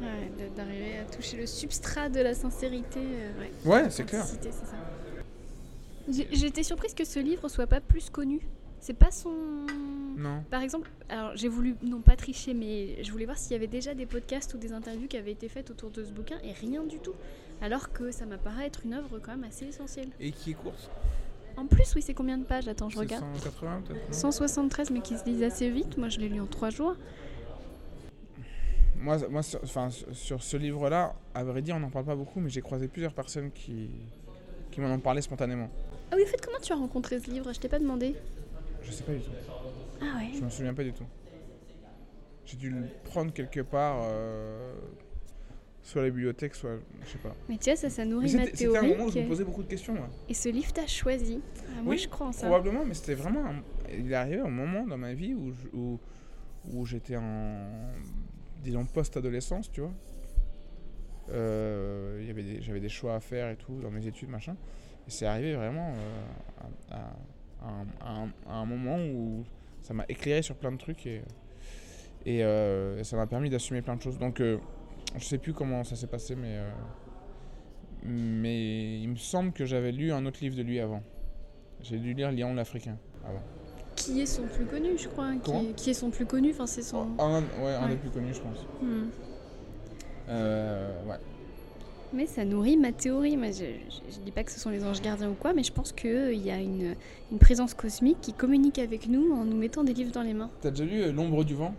Ouais, d'arriver à toucher le substrat de la sincérité. euh, ouais. Ouais, c'est clair. J'étais surprise que ce livre soit pas plus connu. C'est pas son. Non. Par exemple, alors j'ai voulu, non pas tricher, mais je voulais voir s'il y avait déjà des podcasts ou des interviews qui avaient été faites autour de ce bouquin et rien du tout. Alors que ça m'apparaît être une œuvre quand même assez essentielle. Et qui est courte? En plus, oui, c'est combien de pages? Attends, je regarde. 180 peut-être non? 173, mais qui se lisent assez vite. Moi, je l'ai lu en trois jours. Moi, moi sur, enfin, sur- ce livre-là, à vrai dire, on n'en parle pas beaucoup, mais j'ai croisé plusieurs personnes qui, qui m'en ont parlé spontanément. Ah oui, en fait, comment tu as rencontré ce livre? Je t'ai pas demandé. Je sais pas du tout. Ah ouais. Je me souviens pas du tout. J'ai dû le prendre quelque part, euh, soit à la bibliothèque, soit. Je sais pas. Mais tu vois, ça, ça nourrit ma c'était c'était un théorie. moment où je me posais beaucoup de questions. moi. Et ce livre t'a choisi? Ah, moi, Oui, je crois en ça. Probablement, mais c'était vraiment. un- Il est arrivé un moment dans ma vie où, je- où, où j'étais en. Disons, post-adolescence, tu vois. Euh, J'avais des choix à faire et tout dans mes études, machin. Et c'est arrivé vraiment euh, à, un, moment où ça m'a éclairé sur plein de trucs et, euh, ça m'a permis d'assumer plein de choses. Donc, je sais plus comment ça s'est passé, mais, mais il me semble que j'avais lu un autre livre de lui avant. J'ai dû lire Lion l'Africain avant. Qui est son plus connu, je crois. Qui est, qui est son plus connu Enfin, c'est son. Un, ouais, un Ouais. des plus connus, je pense. Hmm. Euh, ouais. Mais ça nourrit ma théorie. Moi, je, je, je dis pas que ce sont les anges gardiens ou quoi, mais je pense qu'il y a une, une présence cosmique qui communique avec nous en nous mettant des livres dans les mains. T'as déjà lu euh, L'ombre du vent?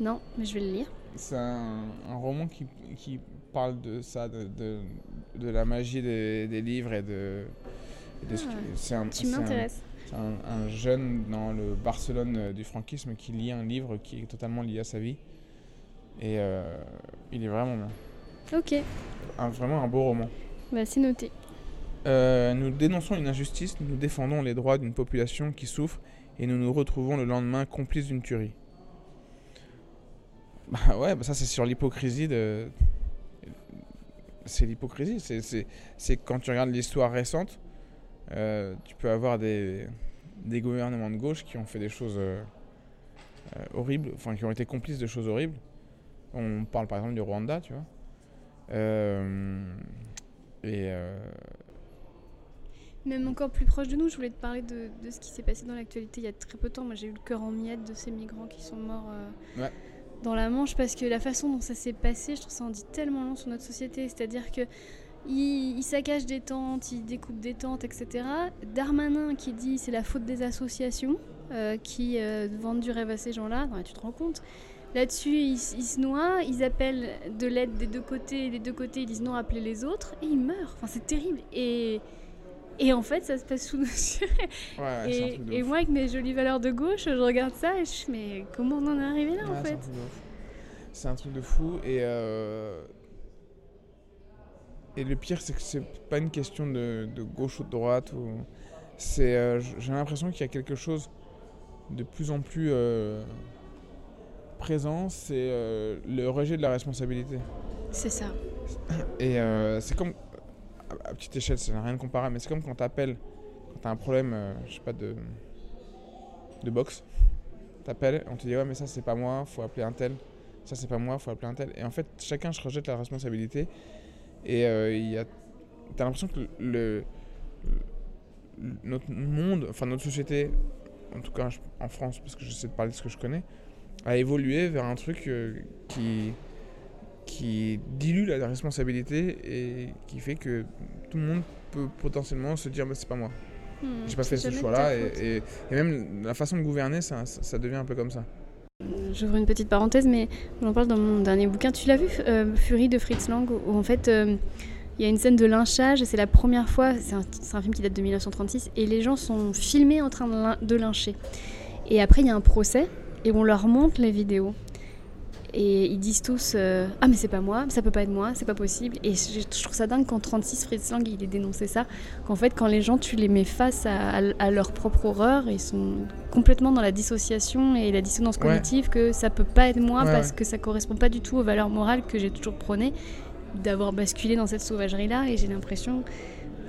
Non, mais je vais le lire. C'est un, un roman qui, qui parle de ça, de, de, de la magie des, des livres et de. ce Ah, qui- c'est un, Tu m'intéresses. C'est un, un jeune dans le Barcelone euh, du franquisme qui lit un livre qui est totalement lié à sa vie. Et euh, il est vraiment bien. Ok, Un- vraiment un beau roman. bah, c'est noté. Euh, nous dénonçons une injustice, nous défendons les droits d'une population qui souffre et nous nous retrouvons le lendemain complices d'une tuerie. Bah ouais, bah ça c'est sur l'hypocrisie de. C'est l'hypocrisie. C'est quand tu regardes l'histoire récente, euh, tu peux avoir des, des gouvernements de gauche qui ont fait des choses euh, euh, horribles, enfin qui ont été complices de choses horribles. On parle par exemple du Rwanda, tu vois. Et. Même encore plus proche de nous, je voulais te parler de, de ce qui s'est passé dans l'actualité il y a très peu de temps. Moi, j'ai eu le cœur en miettes de ces migrants qui sont morts euh, Ouais. dans la Manche parce que la façon dont ça s'est passé, je trouve ça en dit tellement long sur notre société. C'est-à-dire que ils, ils saccagent des tentes, ils découpent des tentes, etc. Darmanin qui dit c'est la faute des associations euh, qui euh, vendent du rêve à ces gens-là. Tu te rends compte? Là-dessus, ils, se noient, ils appellent de l'aide des deux côtés, et des deux côtés, ils disent non, appelez les autres, et ils meurent. Enfin, c'est terrible. Et, et en fait, ça se passe sous nos yeux. Ouais, et, moi, avec mes jolies valeurs de gauche, je regarde ça et je suis, mais comment on en est arrivé là, Ouais, en fait? C'est un truc de fou et euh, et le pire c'est que c'est pas une question de, de gauche ou de droite ou c'est euh, j'ai l'impression qu'il y a quelque chose de plus en plus euh, présent c'est euh, le rejet de la responsabilité. C'est ça. et c'est comme à, petite échelle ça n'a rien de comparable mais c'est comme quand t'appelles quand t'as un problème je sais pas de de boxe t'appelles on te dit ouais mais ça c'est pas moi faut appeler un tel. Ça c'est pas moi faut appeler un tel. Et en fait chacun se rejette la responsabilité et euh, il a t'as l'impression que le, le- notre monde enfin notre société en tout cas en France parce que j'essaie de parler de ce que je connais a évolué vers un truc euh, qui qui dilue la responsabilité et qui fait que tout le monde peut potentiellement se dire bah, c'est pas moi Hmm, j'ai pas fait ce jamais de choix là ta et, faute. et- et même la façon de gouverner ça devient un peu comme ça J'ouvre une petite parenthèse, mais j'en parle dans mon dernier bouquin. Tu l'as vu, euh, Fury de Fritz Lang, où, en fait euh, il y a une scène de lynchage, c'est la première fois, c'est un, film qui date de 1936, et les gens sont filmés en train de, de lyncher. Et après, il y a un procès, et on leur montre les vidéos. Et ils disent tous euh, Ah, mais c'est pas moi, ça peut pas être moi, c'est pas possible. Et je, je trouve ça dingue qu'en 36, Fritz Lang, il ait dénoncé ça. Qu'en fait, quand les gens, tu les mets face à, à- à leur propre horreur, ils sont complètement dans la dissociation et la dissonance Ouais. cognitive que ça peut pas être moi Ouais, parce ouais. que ça correspond pas du tout aux valeurs morales que j'ai toujours prônées, d'avoir basculé dans cette sauvagerie-là. Et j'ai l'impression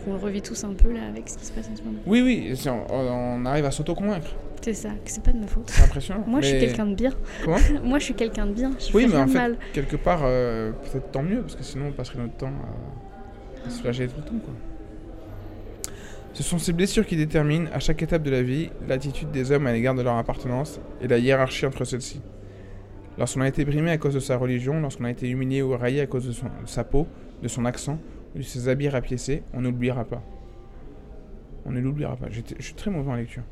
qu'on le revit tous un peu là avec ce qui se passe en ce moment. oui oui on, on arrive à s'auto-convaincre C'est ça, que c'est pas de ma faute. c'est impressionnant Moi, je suis quelqu'un de bien. Comment Moi, je suis quelqu'un de bien. Je Oui, fais mais en fait- mal. quelque part euh, peut-être tant mieux parce que sinon on passerait notre temps à, à se flageller tout le temps quoi. Ce sont ces blessures qui déterminent, à chaque étape de la vie, l'attitude des hommes à l'égard de leur appartenance et la hiérarchie entre celles-ci. Lorsqu'on a été brimé à cause de sa religion, lorsqu'on a été humilié ou raillé à cause de, son- de sa peau, de son accent ou de ses habits rapiécés, on n'oubliera pas. On ne l'oubliera pas. Je suis très mauvais en lecture.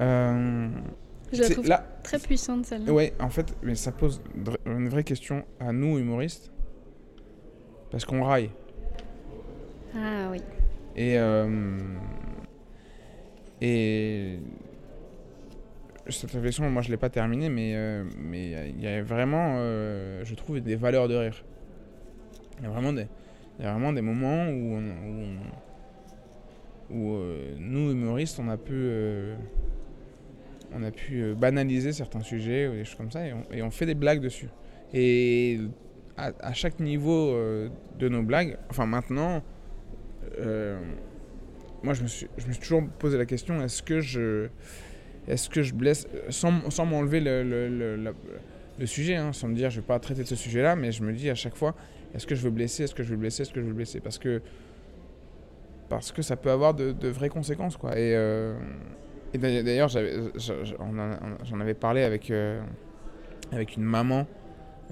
Euh, Je la trouve là, très puissante celle-là. Ouais, en fait, mais ça pose une vraie question à nous, humoristes. Parce qu'on raille. Ah oui. Et. euh, et. Cette réflexion, moi je l'ai pas terminée, mais euh, mais il y a vraiment, je trouve, des valeurs de rire. Il y a vraiment des, il y a vraiment des moments où, on- où, on- où, nous humoristes, on a pu, on a pu euh, banaliser certains sujets ou des choses comme ça, et on, fait des blagues dessus. Et à, chaque niveau euh, de nos blagues, enfin maintenant, euh, moi je me, suis, je me suis toujours posé la question est-ce que je, est-ce que je blesse sans, sans m'enlever le, le- sujet, hein, sans me dire je vais pas traiter de ce sujet-là, mais je me dis à chaque fois, est-ce que je veux blesser, est-ce que je veux blesser, est-ce que je veux blesser? Parce que parce que ça peut avoir de, vraies conséquences, quoi. Et d'ailleurs, j'en avais parlé avec, euh, avec une maman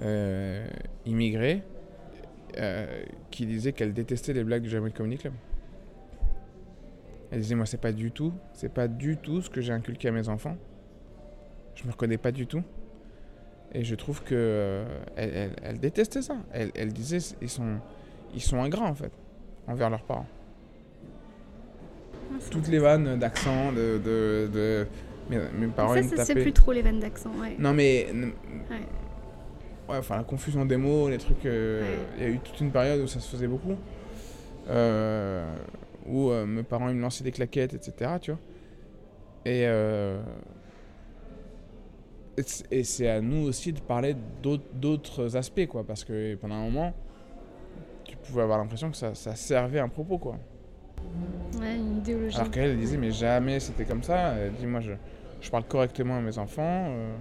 euh, immigrée qui disait qu'elle détestait les blagues du Jamaica Comedy Club. Elle disait, moi, c'est pas du tout, c'est pas du tout ce que j'ai inculqué à mes enfants. Je me reconnais pas du tout. Et je trouve que euh, elle, détestait ça. Elle, elle, disait ils sont, ils sont ingrats en fait envers leurs parents. Toutes les vannes d'accent, de, de, de, mes, mes parents. Ça, c'est plus trop les vannes d'accent, ouais. Non mais, ouais. ouais. enfin la confusion des mots, les trucs. Euh, il y a eu toute une période où ça se faisait beaucoup, euh, où mes parents ils me lançaient des claquettes, etc. Tu vois. Et et c'est à nous aussi de parler d'autres aspects, quoi, parce que pendant un moment, tu pouvais avoir l'impression que ça, ça, servait un propos, quoi. Ouais, une idéologie. Alors qu'elle disait, mais jamais c'était comme ça. Elle dit, moi, je, je parle correctement à mes enfants. Euh,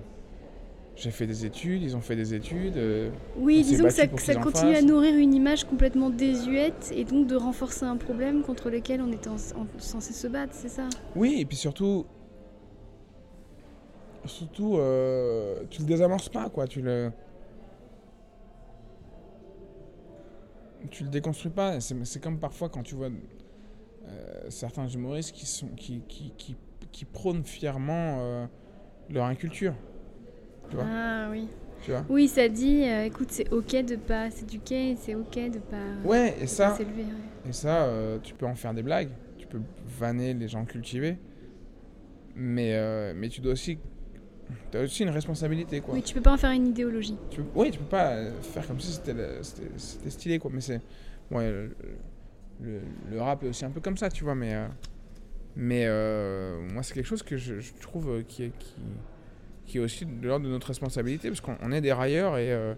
j'ai fait des études, ils ont fait des études. Euh, oui, disons que ça, ça continue à nourrir une image complètement désuète et donc de renforcer un problème contre lequel on était censé se battre, c'est ça? Oui, et puis surtout, surtout, euh, tu le désamorces pas, quoi. Tu le. Tu le déconstruis pas. C'est comme parfois quand tu vois euh, certains humoristes qui, sont, qui, qui, qui, qui prônent fièrement euh, leur inculture. Tu vois Ah oui. Tu vois oui, ça dit, écoute, c'est ok de pas s'éduquer, c'est ok de pas. Ouais, et ça. Et ça, tu peux en faire des blagues, tu peux vanner les gens cultivés, mais, mais tu dois aussi T'as aussi une responsabilité, quoi. Oui, tu peux pas en faire une idéologie. Oui, tu peux pas euh, faire comme si c'était stylé, quoi. Mais c'est... Ouais, le, le, rap est aussi un peu comme ça, tu vois, mais... Euh, mais euh, moi, c'est quelque chose que je, trouve qui est, qui, qui est aussi de l'ordre de notre responsabilité, parce qu'on est des railleurs et,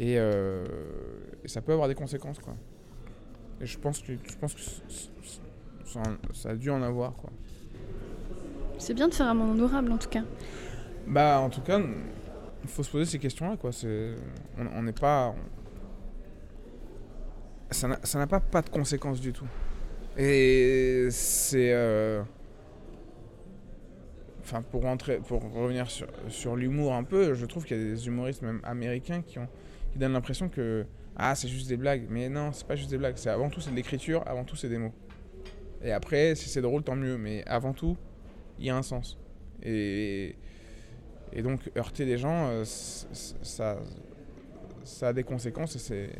et, et, ça peut avoir des conséquences, quoi. Et je pense que, je pense que ça, ça a dû en avoir, quoi. C'est bien de faire un monde honorable, en tout cas. Bah, en tout cas, il faut se poser ces questions-là, quoi. On n'est pas. Ça n'a pas, pas de conséquences du tout. Et c'est. Euh, enfin, pour, rentrer, pour revenir sur, sur l'humour un peu, je trouve qu'il y a des humoristes, même américains, qui, ont, qui donnent l'impression que. Ah, c'est juste des blagues. Mais non, c'est pas juste des blagues. C'est avant tout, c'est de l'écriture, avant tout, c'est des mots. Et après, si c'est drôle, tant mieux. Mais avant tout, il y a un sens. Et et donc, heurter les gens, euh, ça, ça a des conséquences et c'est,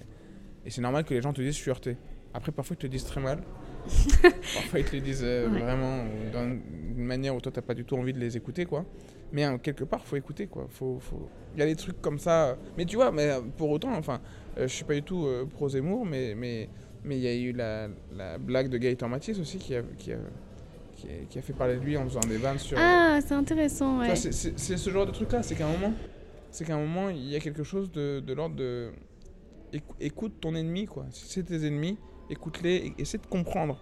et c'est normal que les gens te disent je suis heurté. Après, parfois, ils te disent très mal. parfois, ils te le disent euh, vraiment d'une manière où toi, tu n'as pas du tout envie de les écouter, quoi. Mais hein, quelque part, faut écouter, quoi. Faut, faut... Il y a des trucs comme ça. Mais tu vois, mais euh, pour autant, enfin, je suis pas du tout pro Zemmour, mais mais mais il y a eu la, la blague de Gaëtan Mathias aussi qui a, qui a, qui, a fait parler de lui en faisant des vannes sur. Ah, c'est intéressant, ouais. C'est ce genre de truc-là, c'est qu'à un moment, c'est qu'à un moment, il y a quelque chose de, de l'ordre de. Écoute ton ennemi, quoi. Si c'est tes ennemis, écoute-les, essaie de comprendre.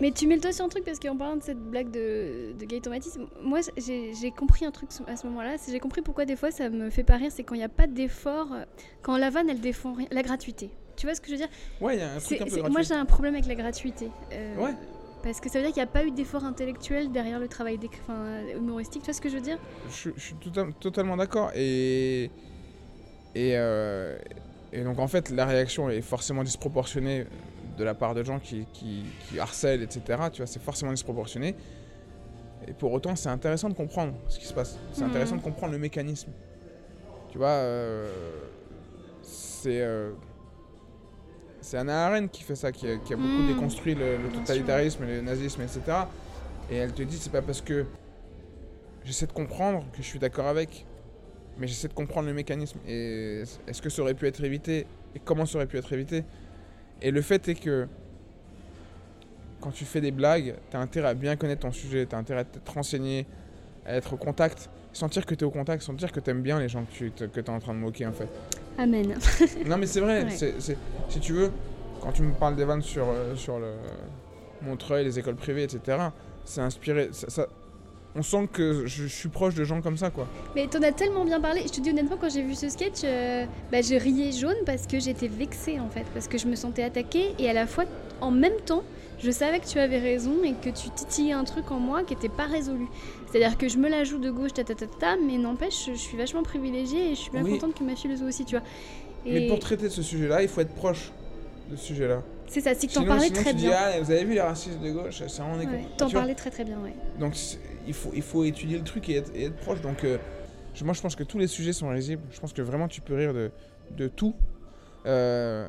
Mais tu mets le doigt sur un truc parce qu'en parlant de cette blague de, de Gaëtan Matisse, moi j'ai compris un truc à ce moment-là. J'ai compris pourquoi des fois ça me fait pas rire, c'est quand il n'y a pas d'effort, quand la vanne elle défend rien, la gratuité. Tu vois ce que je veux dire? Ouais, il y a un truc un peu. Moi j'ai un problème avec la gratuité. Euh, ouais. Parce que ça veut dire qu'il n'y a pas eu d'effort intellectuel derrière le travail humoristique, tu vois ce que je veux dire? Je, suis totalement d'accord. Et, et, euh, et, donc en fait, la réaction est forcément disproportionnée de la part de gens qui, qui, harcèlent, etc. Tu vois, c'est forcément disproportionné. Et pour autant, c'est intéressant de comprendre ce qui se passe. C'est mhm. intéressant de comprendre le mécanisme. Tu vois, euh, c'est. Euh, c'est Anna Arendt qui fait ça, qui a, beaucoup hmm. déconstruit le, totalitarisme, le nazisme, etc. Et elle te dit, c'est pas parce que j'essaie de comprendre que je suis d'accord avec, mais j'essaie de comprendre le mécanisme. Et est-ce que ça aurait pu être évité? Et comment ça aurait pu être évité? Et le fait est que quand tu fais des blagues, tu as intérêt à bien connaître ton sujet, tu as intérêt à te renseigner, à être au contact, sentir que tu es au contact, sentir que tu aimes bien les gens que tu que es en train de moquer en fait. Amen. non, mais c'est vrai. si tu veux, quand tu me parles des vannes sur, euh, sur le Montreuil, les écoles privées, etc., c'est inspiré. Ça, on sent que je, suis proche de gens comme ça, quoi. Mais t'en as tellement bien parlé. Je te dis honnêtement, quand j'ai vu ce sketch, euh, bah, je riais jaune parce que j'étais vexée en fait, parce que je me sentais attaquée et à la fois, en même temps, je savais que tu avais raison et que tu titillais un truc en moi qui n'était pas résolu. C'est-à-dire que je me la joue de gauche, ta ta ta ta, mais n'empêche, je suis vachement privilégiée et je suis bien contente que ma fille le soit aussi, tu vois. Mais pour traiter de ce sujet-là, il faut être proche de ce sujet-là. C'est ça, c'est que t'en parlais très tu bien. Dis, ah, vous avez vu les racistes de gauche C'est vraiment ouais, T'en parlais très très bien, ouais. Donc il faut, il faut étudier le truc et être, proche. Donc euh, moi je pense que tous les sujets sont risibles. Je pense que vraiment tu peux rire de, de tout. Euh,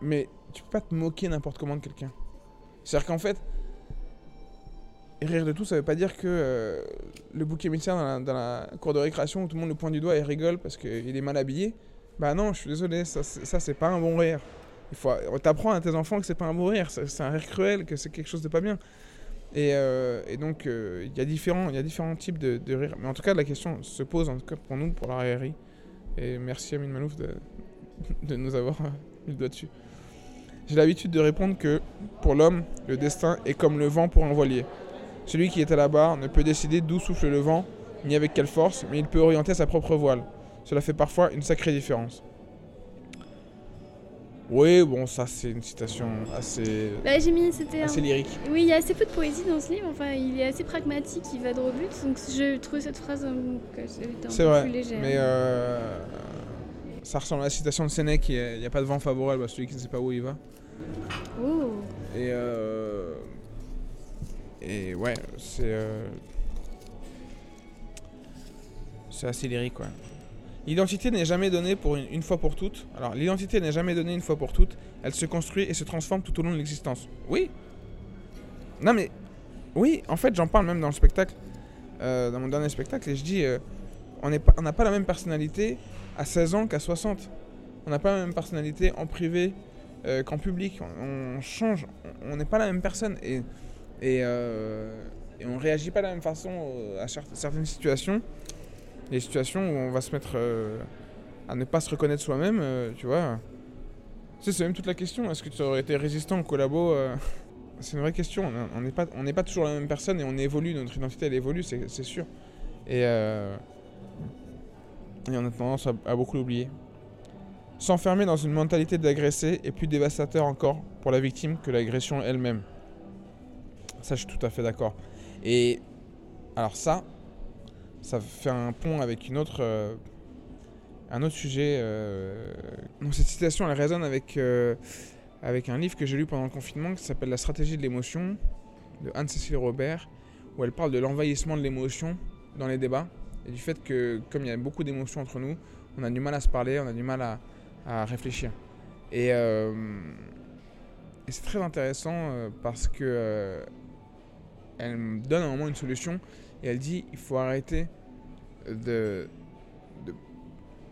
mais tu peux pas te moquer n'importe comment de quelqu'un. C'est-à-dire qu'en fait, rire de tout, ça veut pas dire que euh, le bouc émissaire dans la, cour de récréation où tout le monde le pointe du doigt et rigole parce qu'il est mal habillé. Bah non, je suis désolé, ça, ça c'est pas un bon rire. Il faut t'apprends à tes enfants que c'est pas un bon rire, c'est un rire cruel, que c'est quelque chose de pas bien. Et, euh, et donc euh, il y y a différents types de, de rire. Mais en tout cas, la question se pose en pour nous, pour la RRI. Et merci Amine Malouf de, de nous avoir mis le doigt dessus. J'ai l'habitude de répondre que pour l'homme, le destin est comme le vent pour un voilier. Celui qui est à la barre ne peut décider d'où souffle le vent, ni avec quelle force, mais il peut orienter sa propre voile. Cela fait parfois une sacrée différence. Oui, bon, ça c'est une citation assez, bah, j'ai mis, c'était assez lyrique. Oui, il y a assez peu de poésie dans ce livre, enfin il est assez pragmatique, il va droit au but, donc je trouve cette phrase un, c'est vrai, plus légère. Mais euh, ça ressemble à la citation de Sénèque, il n'y a, pas de vent favorable à celui qui ne sait pas où il va. Oh. Et, euh, et ouais, c'est. Euh, c'est assez lyrique, quoi. L'identité n'est jamais donnée pour une, fois pour toutes. Alors, l'identité n'est jamais donnée une fois pour toutes. Elle se construit et se transforme tout au long de l'existence. Oui. Non, mais. Oui, en fait, j'en parle même dans le spectacle. Euh, dans mon dernier spectacle, et je dis. on n'a pas, la même personnalité à 16 ans qu'à 60. On n'a pas la même personnalité en privé euh, qu'en public. On, change, on n'est pas la même personne et, et, euh, et on réagit pas de la même façon à certaines situations. Les situations où on va se mettre euh, à ne pas se reconnaître soi-même, tu vois. C'est même toute la question. Est-ce que tu aurais été résistant au collabo C'est une vraie question. On n'est pas, on pas toujours la même personne et on évolue. Notre identité, elle évolue, c'est sûr. Et, et on a tendance à, à beaucoup l'oublier. S'enfermer dans une mentalité d'agressé est plus dévastateur encore pour la victime que l'agression elle-même. Ça, je suis tout à fait d'accord. Et alors ça, ça fait un pont avec une autre, euh, un autre sujet. Euh, cette citation, résonne avec, euh, avec un livre que j'ai lu pendant le confinement qui s'appelle La stratégie de l'émotion de Anne-Cécile Robert, où elle parle de l'envahissement de l'émotion dans les débats et du fait que comme il y a beaucoup d'émotions entre nous, on a du mal à se parler, on a du mal à, à réfléchir. Et, c'est très intéressant parce que elle me donne à un moment une solution et elle dit il faut arrêter de,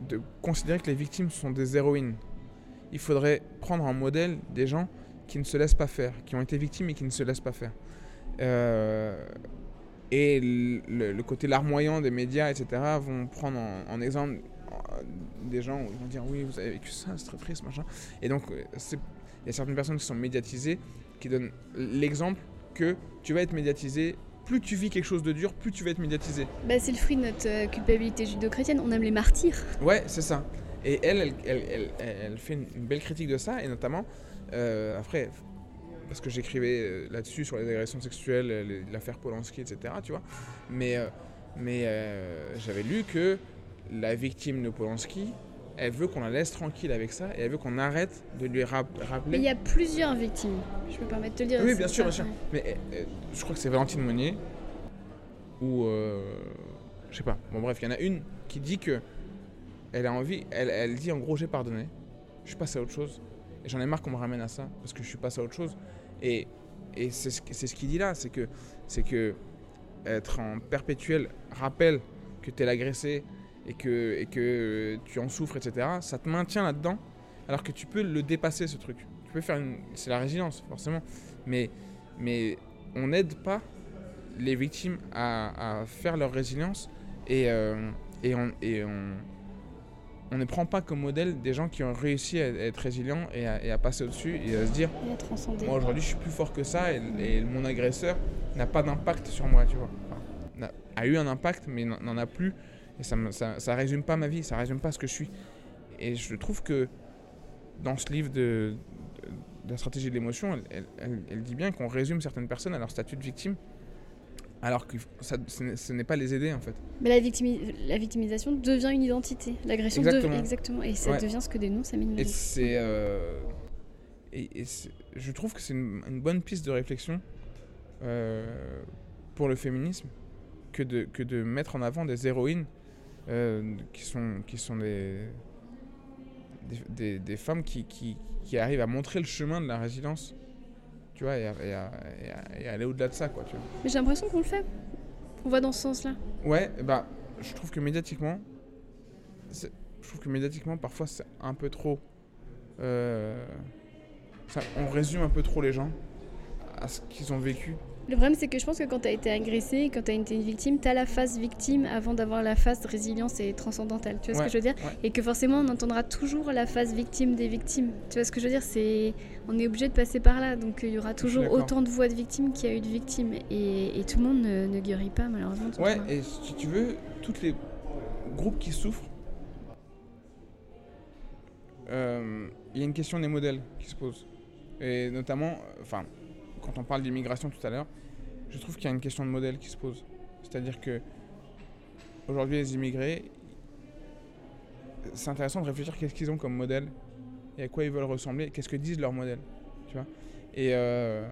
de, considérer que les victimes sont des héroïnes. Il faudrait prendre en modèle des gens qui ne se laissent pas faire, qui ont été victimes et qui ne se laissent pas faire. et le, côté larmoyant des médias, etc., vont prendre en exemple des gens ils vont dire oui, vous avez vécu ça, c'est très triste, machin. Et donc, euh, il y a certaines personnes qui sont médiatisées qui donnent l'exemple que tu vas être médiatisé. Plus tu vis quelque chose de dur, plus tu vas être médiatisé. Bah, c'est le fruit de notre euh, culpabilité judo-chrétienne. On aime les martyrs. Ouais, c'est ça. Et elle elle, elle, elle, fait une, belle critique de ça, et notamment, euh, après, parce que j'écrivais là-dessus sur les agressions sexuelles, l'affaire Polanski, etc., tu vois. Mais, mais j'avais lu que la victime de Polanski, elle veut qu'on la laisse tranquille avec ça et elle veut qu'on arrête de lui rappeler. Mais il y a plusieurs victimes, je me permettre de te le dire. Oui, bien sûr, bien sûr. Mais euh, je crois que c'est Valentine Monnier ou. Euh, je sais pas. Bon, bref, il y en a une qui dit que. Elle a envie. Elle, elle dit en gros, j'ai pardonné. Je suis passé à autre chose. Et j'en ai marre qu'on me ramène à ça parce que je suis passé à autre chose. Et, et c'est ce, ce qu'il dit là c'est que, c'est que être en perpétuel rappel que tu es l'agressé, et que, et que tu en souffres, etc., ça te maintient là-dedans, alors que tu peux le dépasser, ce truc. Tu peux faire une... C'est la résilience, forcément. Mais, mais on n'aide pas les victimes à, à, faire leur résilience et, euh, et, on, et on, on, ne prend pas comme modèle des gens qui ont réussi à être résilients et à, et à passer au-dessus et à se dire moi aujourd'hui je suis plus fort que ça et, et mon agresseur n'a pas d'impact sur moi tu vois a eu un impact, mais n'en a plus. Et ça, me, ça, ça résume pas ma vie, ça résume pas ce que je suis. Et je trouve que dans ce livre de, de, la stratégie de l'émotion, elle, elle, elle, dit bien qu'on résume certaines personnes à leur statut de victime, alors que ça, ce n'est pas les aider en fait. Mais la, victimi la victimisation devient une identité, l'agression devient exactement, et ça ouais. devient ce que dénonce Amine Et c'est, euh, et, et je trouve que c'est une, une, bonne piste de réflexion euh, pour le féminisme que de, que de mettre en avant des héroïnes euh, qui sont, qui sont des, des, des, des femmes qui, qui, qui, arrivent à montrer le chemin de la résilience. Tu vois, et, à, et, à, et à aller au-delà de ça, quoi. Tu vois. Mais j'ai l'impression qu'on le fait. On va dans ce sens-là. Ouais, bah, je trouve que médiatiquement, je trouve que médiatiquement, parfois, c'est un peu trop. Euh, ça, on résume un peu trop les gens à ce qu'ils ont vécu. Le problème, c'est que je pense que quand tu as été agressé, quand tu as été une victime, tu as la phase victime avant d'avoir la phase résilience et transcendantale. Tu vois ouais, ce que je veux dire ouais. Et que forcément, on entendra toujours la phase victime des victimes. Tu vois ce que je veux dire C'est On est obligé de passer par là. Donc il y aura toujours autant de voix de victimes qu'il y a eu de victimes. Et, et tout le monde ne, ne, guérit pas, malheureusement. Ouais, et si tu veux, tous les groupes qui souffrent, il euh, y a une question des modèles qui se pose. Et notamment, enfin, quand on parle d'immigration tout à l'heure, je trouve qu'il y a une question de modèle qui se pose. C'est-à-dire que aujourd'hui, les immigrés, c'est intéressant de réfléchir qu'est-ce qu'ils ont comme modèle et à quoi ils veulent ressembler, qu'est-ce que disent leurs modèles, tu vois. Et, euh,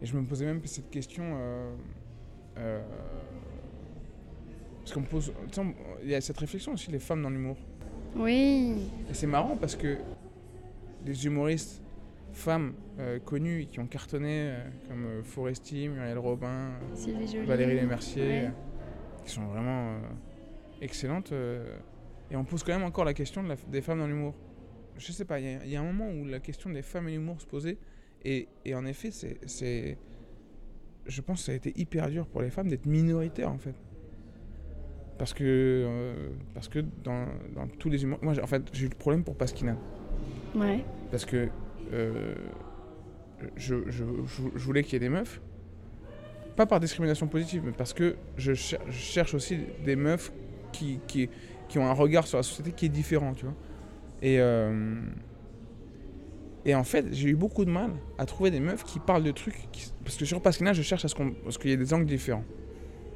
et je me posais même cette question euh, euh, parce qu'on me pose, il y a cette réflexion aussi les femmes dans l'humour. Oui. Et c'est marrant parce que les humoristes femmes euh, connues qui ont cartonné, euh, comme euh, Foresti, Muriel Robin, Valérie Lemercier, ouais. qui sont vraiment excellentes. et on pose quand même encore la question de la, des femmes dans l'humour. Je sais pas, il y, y, a un moment où la question des femmes et l'humour se posait. Et, et en effet, c'est. Je pense que ça a été hyper dur pour les femmes d'être minoritaires en fait. Parce que, parce que dans, dans tous les humours. Moi, en fait, j'ai eu le problème pour Pasquina. Ouais. Parce que euh, je, voulais qu'il y ait des meufs. Pas par discrimination positive, mais parce que je, cher je cherche aussi des meufs qui, ont un regard sur la société qui est différent, tu vois. Et, euh, et en fait, j'ai eu beaucoup de mal à trouver des meufs qui parlent de trucs. Parce que sur Pasquina, je cherche à ce qu'il y ait des angles différents.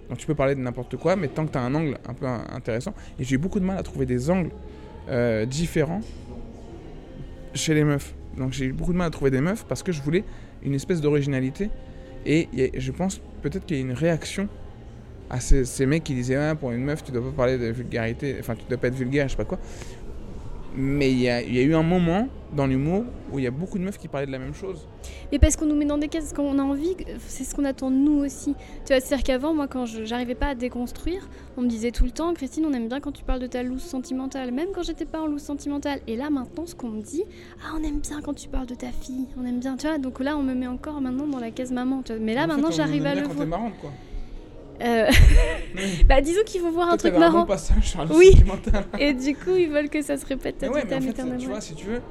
Donc tu peux parler de n'importe quoi, mais tant que tu as un angle un peu intéressant. Et j'ai eu beaucoup de mal à trouver des angles euh, différents chez les meufs. Donc j'ai eu beaucoup de mal à trouver des meufs parce que je voulais une espèce d'originalité. Et je pense peut-être qu'il y a une réaction à ces, ces mecs qui disaient ah, pour une meuf tu dois pas parler de vulgarité, enfin tu dois pas être vulgaire, je sais pas quoi. Mais il y, a, il y a eu un moment dans l'humour où il y a beaucoup de meufs qui parlaient de la même chose. Mais parce qu'on nous met dans des cases, qu'on a envie, c'est ce qu'on attend de nous aussi. Tu vois, c'est-à-dire qu'avant, moi, quand je j'arrivais pas à déconstruire, on me disait tout le temps, Christine, on aime bien quand tu parles de ta loose sentimentale, même quand j'étais pas en loose sentimentale. Et là, maintenant, ce qu'on me dit, ah, on aime bien quand tu parles de ta fille, on aime bien, tu vois. Donc là, on me met encore maintenant dans la case maman, tu vois. Mais là, en maintenant, j'arrive à le voir. Euh... bah disons qu'il faut voir Toi, un truc un marrant. Bon passage sur oui. Et du coup, ils veulent que ça se répète à ouais, tout mais en fait, tu vois, si tu veux,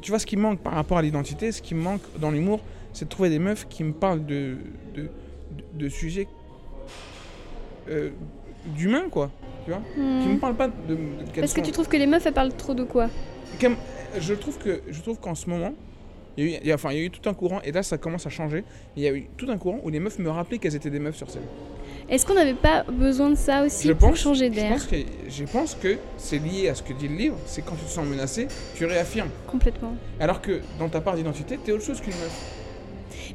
tu vois ce qui manque par rapport à l'identité, ce qui manque dans l'humour, c'est de trouver des meufs qui me parlent de, de, de, de sujets euh, d'humains, quoi. Tu vois Hmm. Qui me parlent pas de. de Parce que tu trouves que les meufs, elles parlent trop de quoi? Comme, je trouve que je trouve qu'en ce moment, il y, a eu, il, y a, enfin, il y a eu tout un courant, et là ça commence à changer. Il y a eu tout un courant où les meufs me rappelaient qu'elles étaient des meufs sur scène. Est-ce qu'on n'avait pas besoin de ça aussi je pour pense, changer je d'air que, je pense que c'est lié à ce que dit le livre, c'est quand tu te sens menacé, tu réaffirmes. Complètement. Alors que dans ta part d'identité, t'es autre chose qu'une meuf.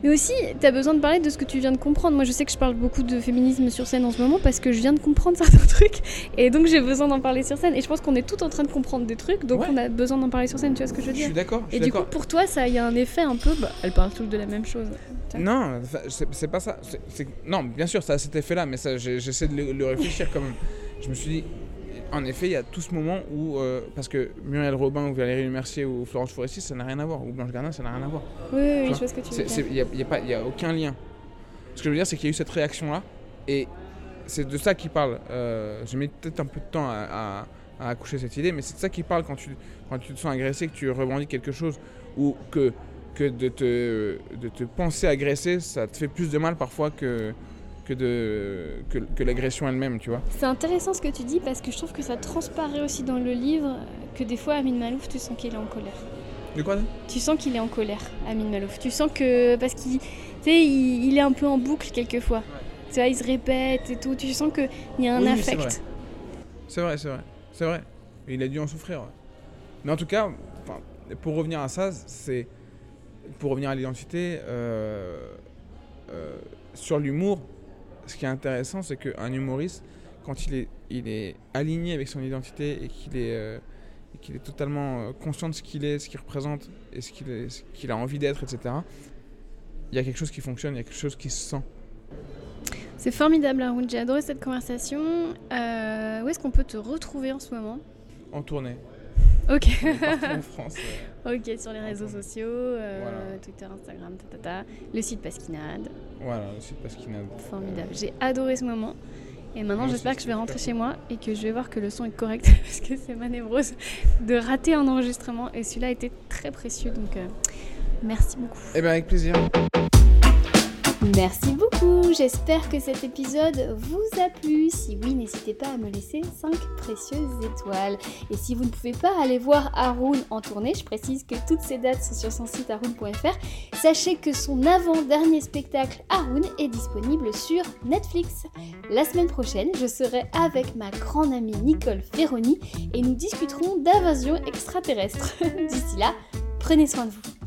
Mais aussi, tu as besoin de parler de ce que tu viens de comprendre. Moi, je sais que je parle beaucoup de féminisme sur scène en ce moment parce que je viens de comprendre certains trucs. Et donc, j'ai besoin d'en parler sur scène. Et je pense qu'on est tout en train de comprendre des trucs. Donc, Ouais. on a besoin d'en parler sur scène. Tu vois ce que je veux Je dire suis d'accord. je Et du coup, pour toi, ça y a un effet un peu. Bah, elles parlent toutes de la même chose. Non, c'est pas ça. Non, bien sûr, ça a cet effet-là, mais j'essaie de le, le réfléchir quand même. Je me suis dit, en effet, il y a tout ce moment où. euh, parce que Muriel Robin ou Valérie Mercier ou Florence Foresti, ça n'a rien à voir. Ou Blanche Gardin, ça n'a rien à voir. Oui, oui, je vois? ce que tu veux dire. Il n'y a, y a pas- il y a aucun lien. Ce que je veux dire, c'est qu'il y a eu cette réaction-là. Et c'est de ça qu'il parle. Euh, J'ai mis peut-être un peu de temps à, à- à accoucher cette idée, mais c'est de ça qu'il parle quand tu, quand tu te sens agressé, que tu revendiques quelque chose, ou que, que de, te, de te penser agressé, ça te fait plus de mal parfois que, que, de, que, que l'agression elle-même, tu vois. C'est intéressant ce que tu dis parce que je trouve que ça transparaît aussi dans le livre que des fois Amin Malouf, tu sens qu'il est en colère. De quoi Tu sens qu'il est en colère, Amin Malouf. Tu sens que. Parce qu'il il, il, est un peu en boucle quelquefois. Tu vois, il se répète et tout. Tu sens qu'il y a un Oui, affect. C'est vrai, c'est vrai. C'est vrai. Et il a dû en souffrir. ouais. Mais en tout cas, pour revenir à ça, c'est. Pour revenir à l'identité, euh, euh, sur l'humour, ce qui est intéressant, c'est qu'un humoriste, quand il est, il est aligné avec son identité et qu'il est, euh, et qu'il est totalement euh, conscient de ce qu'il est, ce qu'il représente et ce qu'il a envie d'être, etc., il y a quelque chose qui fonctionne, il y a quelque chose qui se sent. C'est formidable, Haroun. J'ai adoré cette conversation. Euh, où est-ce qu'on peut te retrouver en ce moment? En tournée, Ok. partout en France. euh, ok, sur les réseaux sociaux, euh, Voilà. Twitter, Instagram, tatata, le site Pasquinade. Voilà, le site Pasquinade. Formidable. J'ai adoré ce moment. Et maintenant, j'espère que je vais rentrer chez moi et que je vais voir que le son est correct parce que c'est ma névrose de rater un enregistrement. Et celui-là était très précieux. Donc, euh, merci beaucoup. Eh bien, avec plaisir. Merci beaucoup, j'espère que cet épisode vous a plu. Si oui, n'hésitez pas à me laisser 5 précieuses étoiles. Et si vous ne pouvez pas aller voir Haroun en tournée, je précise que toutes ces dates sont sur son site haroun.fr, sachez que son avant-dernier spectacle Haroun est disponible sur Netflix. La semaine prochaine, je serai avec ma grande amie Nicole Ferroni et nous discuterons d'invasion extraterrestre. D'ici là, prenez soin de vous.